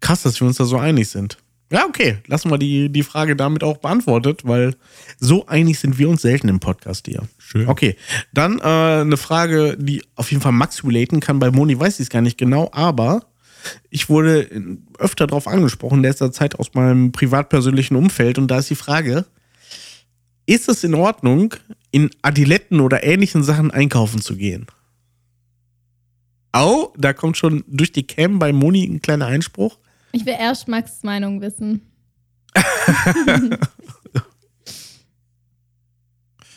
Krass, dass wir uns da so einig sind. Ja, okay. Lassen wir die, die Frage damit auch beantwortet, weil so einig sind wir uns selten im Podcast hier. Schön. Okay, dann äh, eine Frage, die auf jeden Fall Max relaten kann. Bei Moni weiß ich es gar nicht genau, aber ich wurde öfter darauf angesprochen in letzter Zeit aus meinem privat-persönlichen Umfeld. Und da ist die Frage, ist es in Ordnung, in Adiletten oder ähnlichen Sachen einkaufen zu gehen? Au, da kommt schon durch die Cam bei Moni ein kleiner Einspruch. Ich will erst Max' Meinung wissen. [LAUGHS]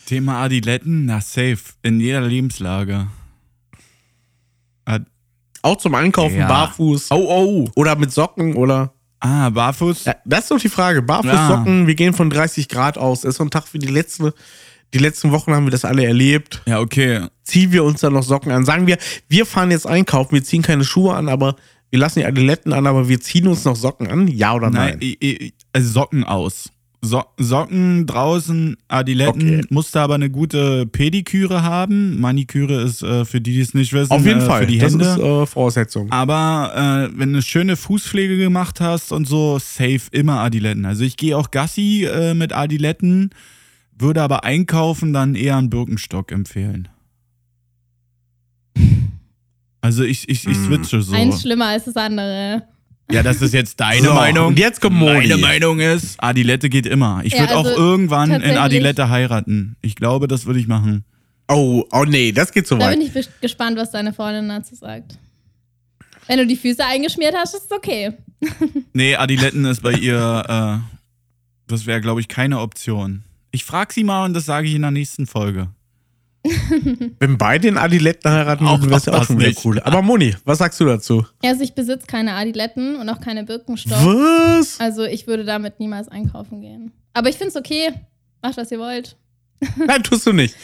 Thema Adiletten, na safe. In jeder Lebenslage. Ad Auch zum Einkaufen, Ja. barfuß oh, oh. oder mit Socken oder. Ah, barfuß. Ja, das ist doch die Frage. Barfuß, Ja. Socken, wir gehen von 30 Grad aus. Das ist so ein Tag wie die letzte. Die letzten Wochen haben wir das alle erlebt. Ja, okay. Ziehen wir uns dann noch Socken an? Sagen wir, wir fahren jetzt einkaufen, wir ziehen keine Schuhe an, aber wir lassen die Adiletten an, aber wir ziehen uns noch Socken an? Ja oder nein? Nein, also Socken aus. So Socken draußen, Adiletten, Okay. musste aber eine gute Pediküre haben. Maniküre ist äh, für die, die es nicht wissen, Auf jeden äh, Fall. für die das Hände. ist äh, Voraussetzung. Aber äh, wenn du eine schöne Fußpflege gemacht hast und so, safe immer Adiletten. Also ich gehe auch Gassi äh, mit Adiletten, würde aber einkaufen dann eher einen Birkenstock empfehlen. [LAUGHS] Also ich, ich, ich Mm. switche so. Eins schlimmer als das andere. Ja, das ist jetzt deine So, Meinung. und jetzt kommt Moni. Meine Meinung ist, Adilette geht immer. Ich Ja, würde also auch irgendwann in Adilette heiraten. Ich glaube, das würde ich machen. Oh, oh nee, das geht so Da weit. bin ich gespannt, was deine Freundin dazu sagt. Wenn du die Füße eingeschmiert hast, ist es okay. [LAUGHS] Nee, Adiletten ist bei ihr, äh, das wäre, glaube ich, keine Option. Ich frage sie mal und das sage ich in der nächsten Folge. [LAUGHS] Wenn beide in Adiletten heiraten Auch würden, wäre es ja auch das schon wieder cool. Aber Moni, was sagst du dazu? Also ich besitze keine Adiletten und auch keine Birkenstock. Was? Also ich würde damit niemals einkaufen gehen. Aber ich finde es okay. Macht, was ihr wollt. [LAUGHS] Nein, tust du nicht.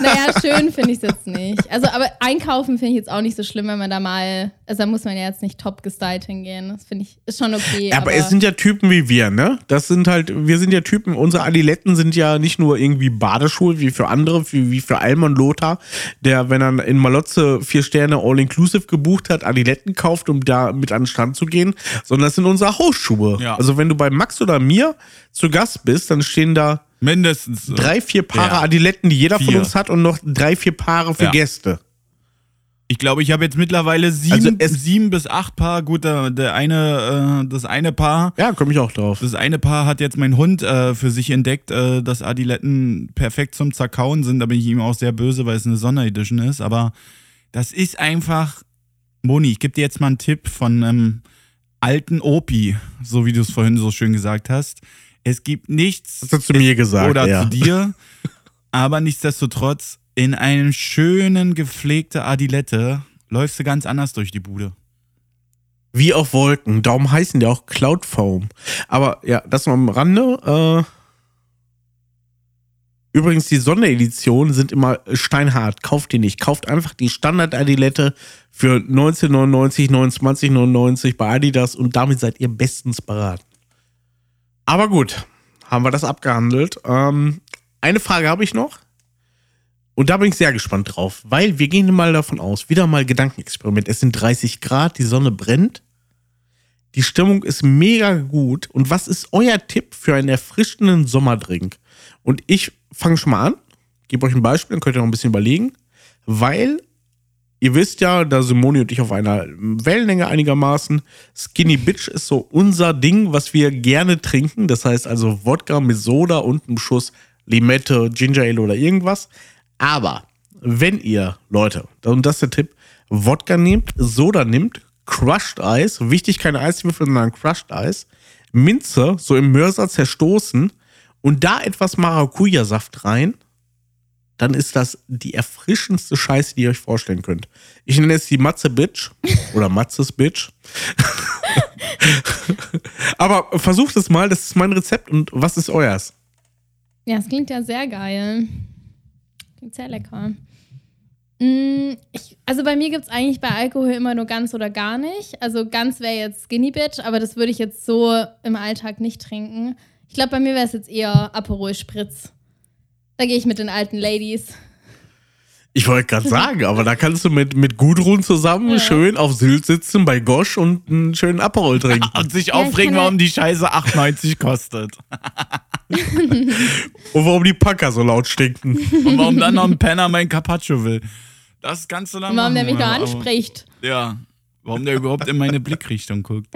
Naja, [LAUGHS] schön finde ich es jetzt nicht. Also, aber einkaufen finde ich jetzt auch nicht so schlimm, wenn man da mal. Also, da muss man ja jetzt nicht top gestylt hingehen. Das finde ich, ist schon okay. Ja, aber es sind ja Typen wie wir, ne? Das sind halt, wir sind ja Typen, unsere Adiletten sind ja nicht nur irgendwie Badeschuhe wie für andere, wie, wie für Almon Lothar, der, wenn er in Malotze vier Sterne All-Inclusive gebucht hat, Adiletten kauft, um da mit an den Stand zu gehen, sondern das sind unsere Hausschuhe. Ja. Also wenn du bei Max oder mir zu Gast bist, dann stehen da Mindestens. drei, vier Paare Ja. Adiletten, die jeder von Vier. uns hat und noch drei, vier Paare für Ja. Gäste. Ich glaube, ich habe jetzt mittlerweile sieben, Also sieben bis acht Paar. Gut, der, der eine, äh, das eine Paar, Ja, komme ich auch drauf. das eine Paar hat jetzt mein Hund äh, für sich entdeckt, äh, dass Adiletten perfekt zum Zerkauen sind. Da bin ich ihm auch sehr böse, weil es eine Sonderedition ist. Aber das ist einfach. Moni, ich gebe dir jetzt mal einen Tipp von einem alten Opi, so wie du es vorhin so schön gesagt hast. Es gibt nichts. Das hast du zu mir gesagt, Oder ja. zu dir. [LAUGHS] Aber nichtsdestotrotz, in einem schönen, gepflegte Adilette läufst du ganz anders durch die Bude. Wie auf Wolken. Darum heißen die auch Cloud Foam. Aber ja, das noch am Rande. Äh, übrigens, die Sondereditionen sind immer steinhart. Kauft die nicht. Kauft einfach die Standard-Adilette für 19,99, 29,99 bei Adidas und damit seid ihr bestens beraten. Aber gut, haben wir das abgehandelt. Ähm, eine Frage habe ich noch. Und da bin ich sehr gespannt drauf, weil wir gehen mal davon aus, wieder mal Gedankenexperiment. Es sind 30 Grad, die Sonne brennt. Die Stimmung ist mega gut. Und was ist euer Tipp für einen erfrischenden Sommerdrink? Und ich fange schon mal an, gebe euch ein Beispiel, dann könnt ihr noch ein bisschen überlegen, weil ihr wisst ja, da Simone und ich auf einer Wellenlänge einigermaßen, Skinny Bitch ist so unser Ding, was wir gerne trinken. Das heißt also Wodka mit Soda und einem Schuss Limette, Ginger Ale oder irgendwas. Aber wenn ihr, Leute, und das ist der Tipp, Wodka nehmt, Soda nimmt, Crushed Eis, wichtig keine Eiswürfel, sondern Crushed Eis, Minze so im Mörser zerstoßen und da etwas Maracuja-Saft rein, dann ist das die erfrischendste Scheiße, die ihr euch vorstellen könnt. Ich nenne es die Matze Bitch [LAUGHS] oder Matzes Bitch. Aber versucht es mal, das ist mein Rezept und was ist euers? Ja, es klingt ja sehr geil. Klingt sehr lecker. Mm, Ich, also bei mir gibt es eigentlich bei Alkohol immer nur ganz oder gar nicht. Also ganz wäre jetzt Skinny Bitch, aber das würde ich jetzt so im Alltag nicht trinken. Ich glaube, bei mir wäre es jetzt eher Aperol Spritz. Da gehe ich mit den alten Ladies. Ich wollte gerade sagen, aber da kannst du mit, mit Gudrun zusammen Ja. schön auf Sylt sitzen bei Gosch und einen schönen Aperol trinken. [LAUGHS] Und sich aufregen, warum die Scheiße 8,90 kostet. [LAUGHS] Und warum die Packer so laut stinken. Und warum dann noch ein Penner mein Carpaccio will. Das kannst du dann Und warum der mich da anspricht. Ja, warum der überhaupt in meine Blickrichtung guckt.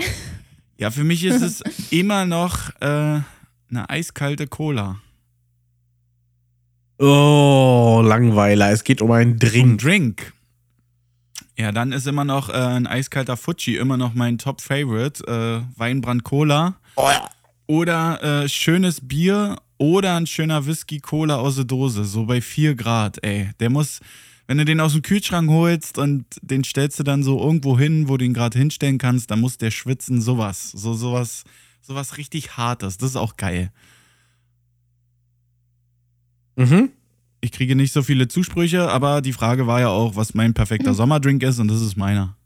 Ja, für mich ist es immer noch äh, eine eiskalte Cola. Oh, Langweiler. Es geht um einen Ein Drink. Drink. Ja, dann ist immer noch äh, ein eiskalter Fuji immer noch mein Top-Favorite. Äh, Weinbrand Cola. Oder äh, schönes Bier oder ein schöner Whisky Cola aus der Dose. So bei 4 Grad, ey. Der muss, wenn du den aus dem Kühlschrank holst und den stellst du dann so irgendwo hin, wo du ihn gerade hinstellen kannst, dann muss der schwitzen. Sowas. So, sowas, sowas richtig Hartes. Das ist auch geil. Mhm. Ich kriege nicht so viele Zusprüche, aber die Frage war ja auch, was mein perfekter Sommerdrink ist und das ist meiner.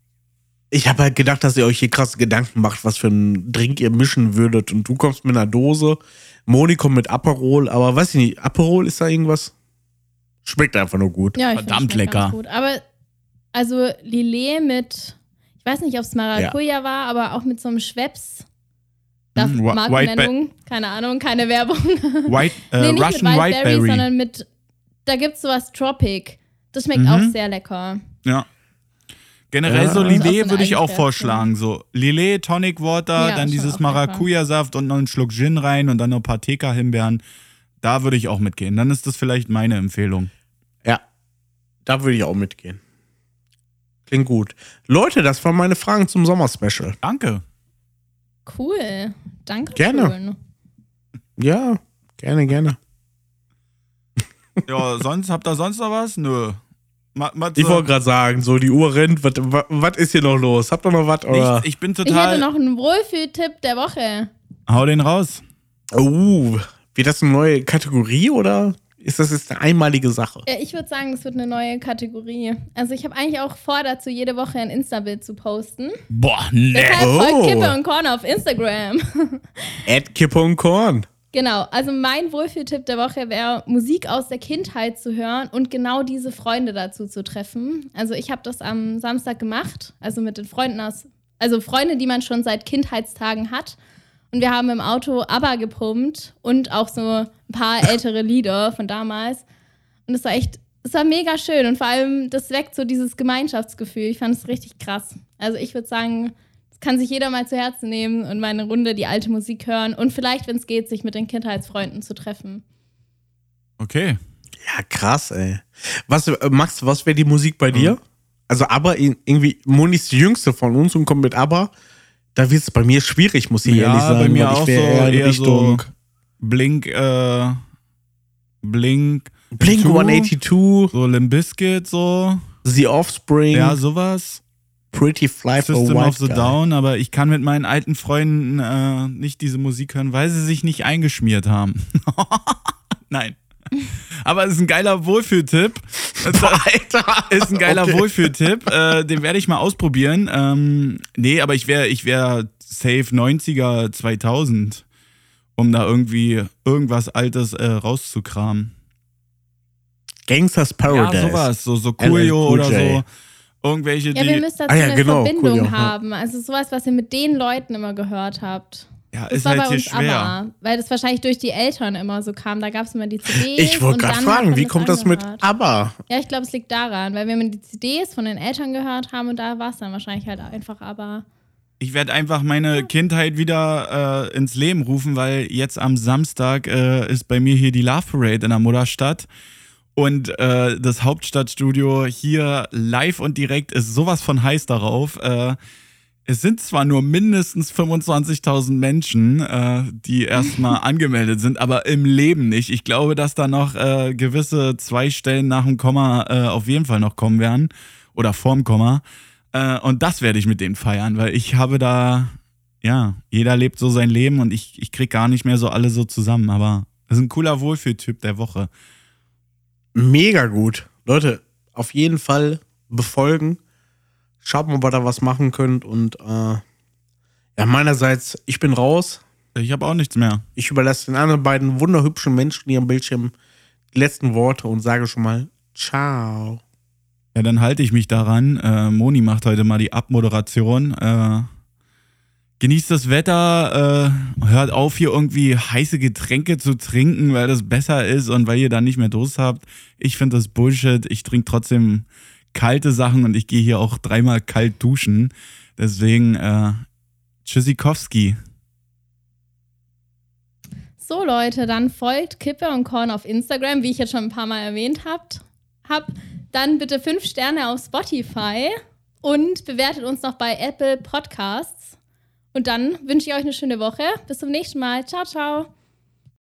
Ich habe halt gedacht, dass ihr euch hier krasse Gedanken macht, was für einen Drink ihr mischen würdet. Und du kommst mit einer Dose, Moni kommt mit Aperol, aber weiß ich nicht, Aperol ist da irgendwas? Schmeckt einfach nur gut. Ja, Verdammt lecker. Gut. Aber also Lillet mit, ich weiß nicht, ob es Maracuja war, aber auch mit so einem Schweppes. Darf Mm, Whi- Markennennung? Keine Ahnung, keine Werbung. [LAUGHS] White, äh, nee, nicht Russian mit Whiteberry. sondern mit, da gibt es sowas Tropic. Das schmeckt Mhm. auch sehr lecker. Ja. Generell Ja. so auch so Lillet würde ich auch vorschlagen. So Lillet, Tonic Water, Ja, dann dieses. Maracuja-Saft und noch einen Schluck Gin rein und dann noch ein paar Theka-Himbeeren. Da würde ich auch mitgehen. Dann ist das vielleicht meine Empfehlung. Ja, da würde ich auch mitgehen. Klingt gut. Leute, das waren meine Fragen zum Sommerspecial. Danke. Cool. Danke. Gerne. Schön. Ja, gerne, gerne. Ja, sonst, habt ihr sonst noch was? Nö. Ma, Matze, Ich wollte gerade sagen, so die Uhr rennt, was- wa- was ist hier noch los? Habt ihr noch was? Oder? nichts. Ich bin Ich hätte total. noch einen Wohlfühltipp der Woche. Hau den raus. Oh, wird das eine neue Kategorie oder ist das jetzt eine einmalige Sache? Ja, ich würde sagen, es wird eine neue Kategorie. Also ich habe eigentlich auch vor, dazu jede Woche ein Insta-Bild zu posten. Boah, ne. Deshalb Oh. folgt Kippe und Korn auf Instagram. [LAUGHS] Ed Kippe und Korn. Genau, also mein Wohlfühltipp der Woche wäre, Musik aus der Kindheit zu hören und genau diese Freunde dazu zu treffen. Also ich habe das am Samstag gemacht, also mit den Freunden aus, also Freunde, die man schon seit Kindheitstagen hat. Und wir haben im Auto ABBA gepumpt und auch so ein paar [LAUGHS] ältere Lieder von damals. Und es war echt, es war mega schön und vor allem, das weckt so dieses Gemeinschaftsgefühl. Ich fand es richtig krass. Also ich würde sagen, das kann sich jeder mal zu Herzen nehmen und mal eine Runde die alte Musik hören und vielleicht, wenn es geht, sich mit den Kindheitsfreunden zu treffen. Okay. Ja, krass, ey. Was, äh, Max, was wäre die Musik bei dir? Also, aber irgendwie, Moni ist die jüngste von uns und kommt mit aber. Da wird es bei mir schwierig, muss ich ehrlich Ja, sagen. bei mir auch so eher Richtung so Blink, äh, Blink, Blink Two, 182, so Limp Bizkit, so. The Offspring, Ja, sowas. Pretty Fly for System White of the Guy. Down, aber ich kann mit meinen alten Freunden äh, nicht diese Musik hören, weil sie sich nicht eingeschmiert haben. [LAUGHS] Nein. Aber es ist ein geiler Wohlfühltipp. Alter! Ist ein geiler Okay. Wohlfühltipp. Äh, den werde ich mal ausprobieren. Ähm, nee, aber ich wäre ich wär safe 90er, 2000, um da irgendwie irgendwas Altes äh, rauszukramen. Gangsters Paradise. Ja, sowas. So, so Coolio Cool oder so. Irgendwelche, Ja, wir die. müssen dazu Ah ja, eine genau, Verbindung cool, ja. haben. Also sowas, was ihr mit den Leuten immer gehört habt. Ja, Das ist war halt bei uns schwer. aber, weil das wahrscheinlich durch die Eltern immer so kam. Da gab es immer die CDs. Ich wollte gerade fragen, wie kommt das mit angehört. aber? Ja, ich glaube, es liegt daran, weil wir immer die CDs von den Eltern gehört haben und da war es dann wahrscheinlich halt einfach aber. Ich werde einfach meine Kindheit wieder äh, ins Leben rufen, weil jetzt am Samstag äh, ist bei mir hier die Love Parade in der Mutterstadt. Und äh, das Hauptstadtstudio hier live und direkt ist sowas von heiß darauf. Äh, es sind zwar nur mindestens 25.000 Menschen, äh, die erstmal [LAUGHS] angemeldet sind, aber im Leben nicht. Ich glaube, dass da noch äh, gewisse zwei Stellen nach dem Komma äh, auf jeden Fall noch kommen werden. Oder vorm Komma. Äh, und das werde ich mit denen feiern, weil ich habe da, ja, jeder lebt so sein Leben und ich, ich krieg gar nicht mehr so alle so zusammen. Aber das ist ein cooler Wohlfühltyp der Woche. Mega gut. Leute, auf jeden Fall befolgen. Schaut mal, ob ihr da was machen könnt. Und äh, ja, meinerseits, ich bin raus. Ich habe auch nichts mehr. Ich überlasse den anderen beiden wunderhübschen Menschen hier am Bildschirm die letzten Worte und sage schon mal Ciao. Ja, dann halte ich mich daran. Äh, Moni macht heute mal die Abmoderation. Äh, genießt das Wetter, äh, hört auf, hier irgendwie heiße Getränke zu trinken, weil das besser ist und weil ihr dann nicht mehr Durst habt. Ich finde das Bullshit. Ich trinke trotzdem kalte Sachen und ich gehe hier auch dreimal kalt duschen. Deswegen, äh, Tschüssikowski. So, Leute, dann folgt Kippe und Korn auf Instagram, wie ich jetzt schon ein paar Mal erwähnt habt. Hab dann bitte fünf Sterne auf Spotify und bewertet uns noch bei Apple Podcasts. Und dann wünsche ich euch eine schöne Woche. Bis zum nächsten Mal. Ciao, ciao.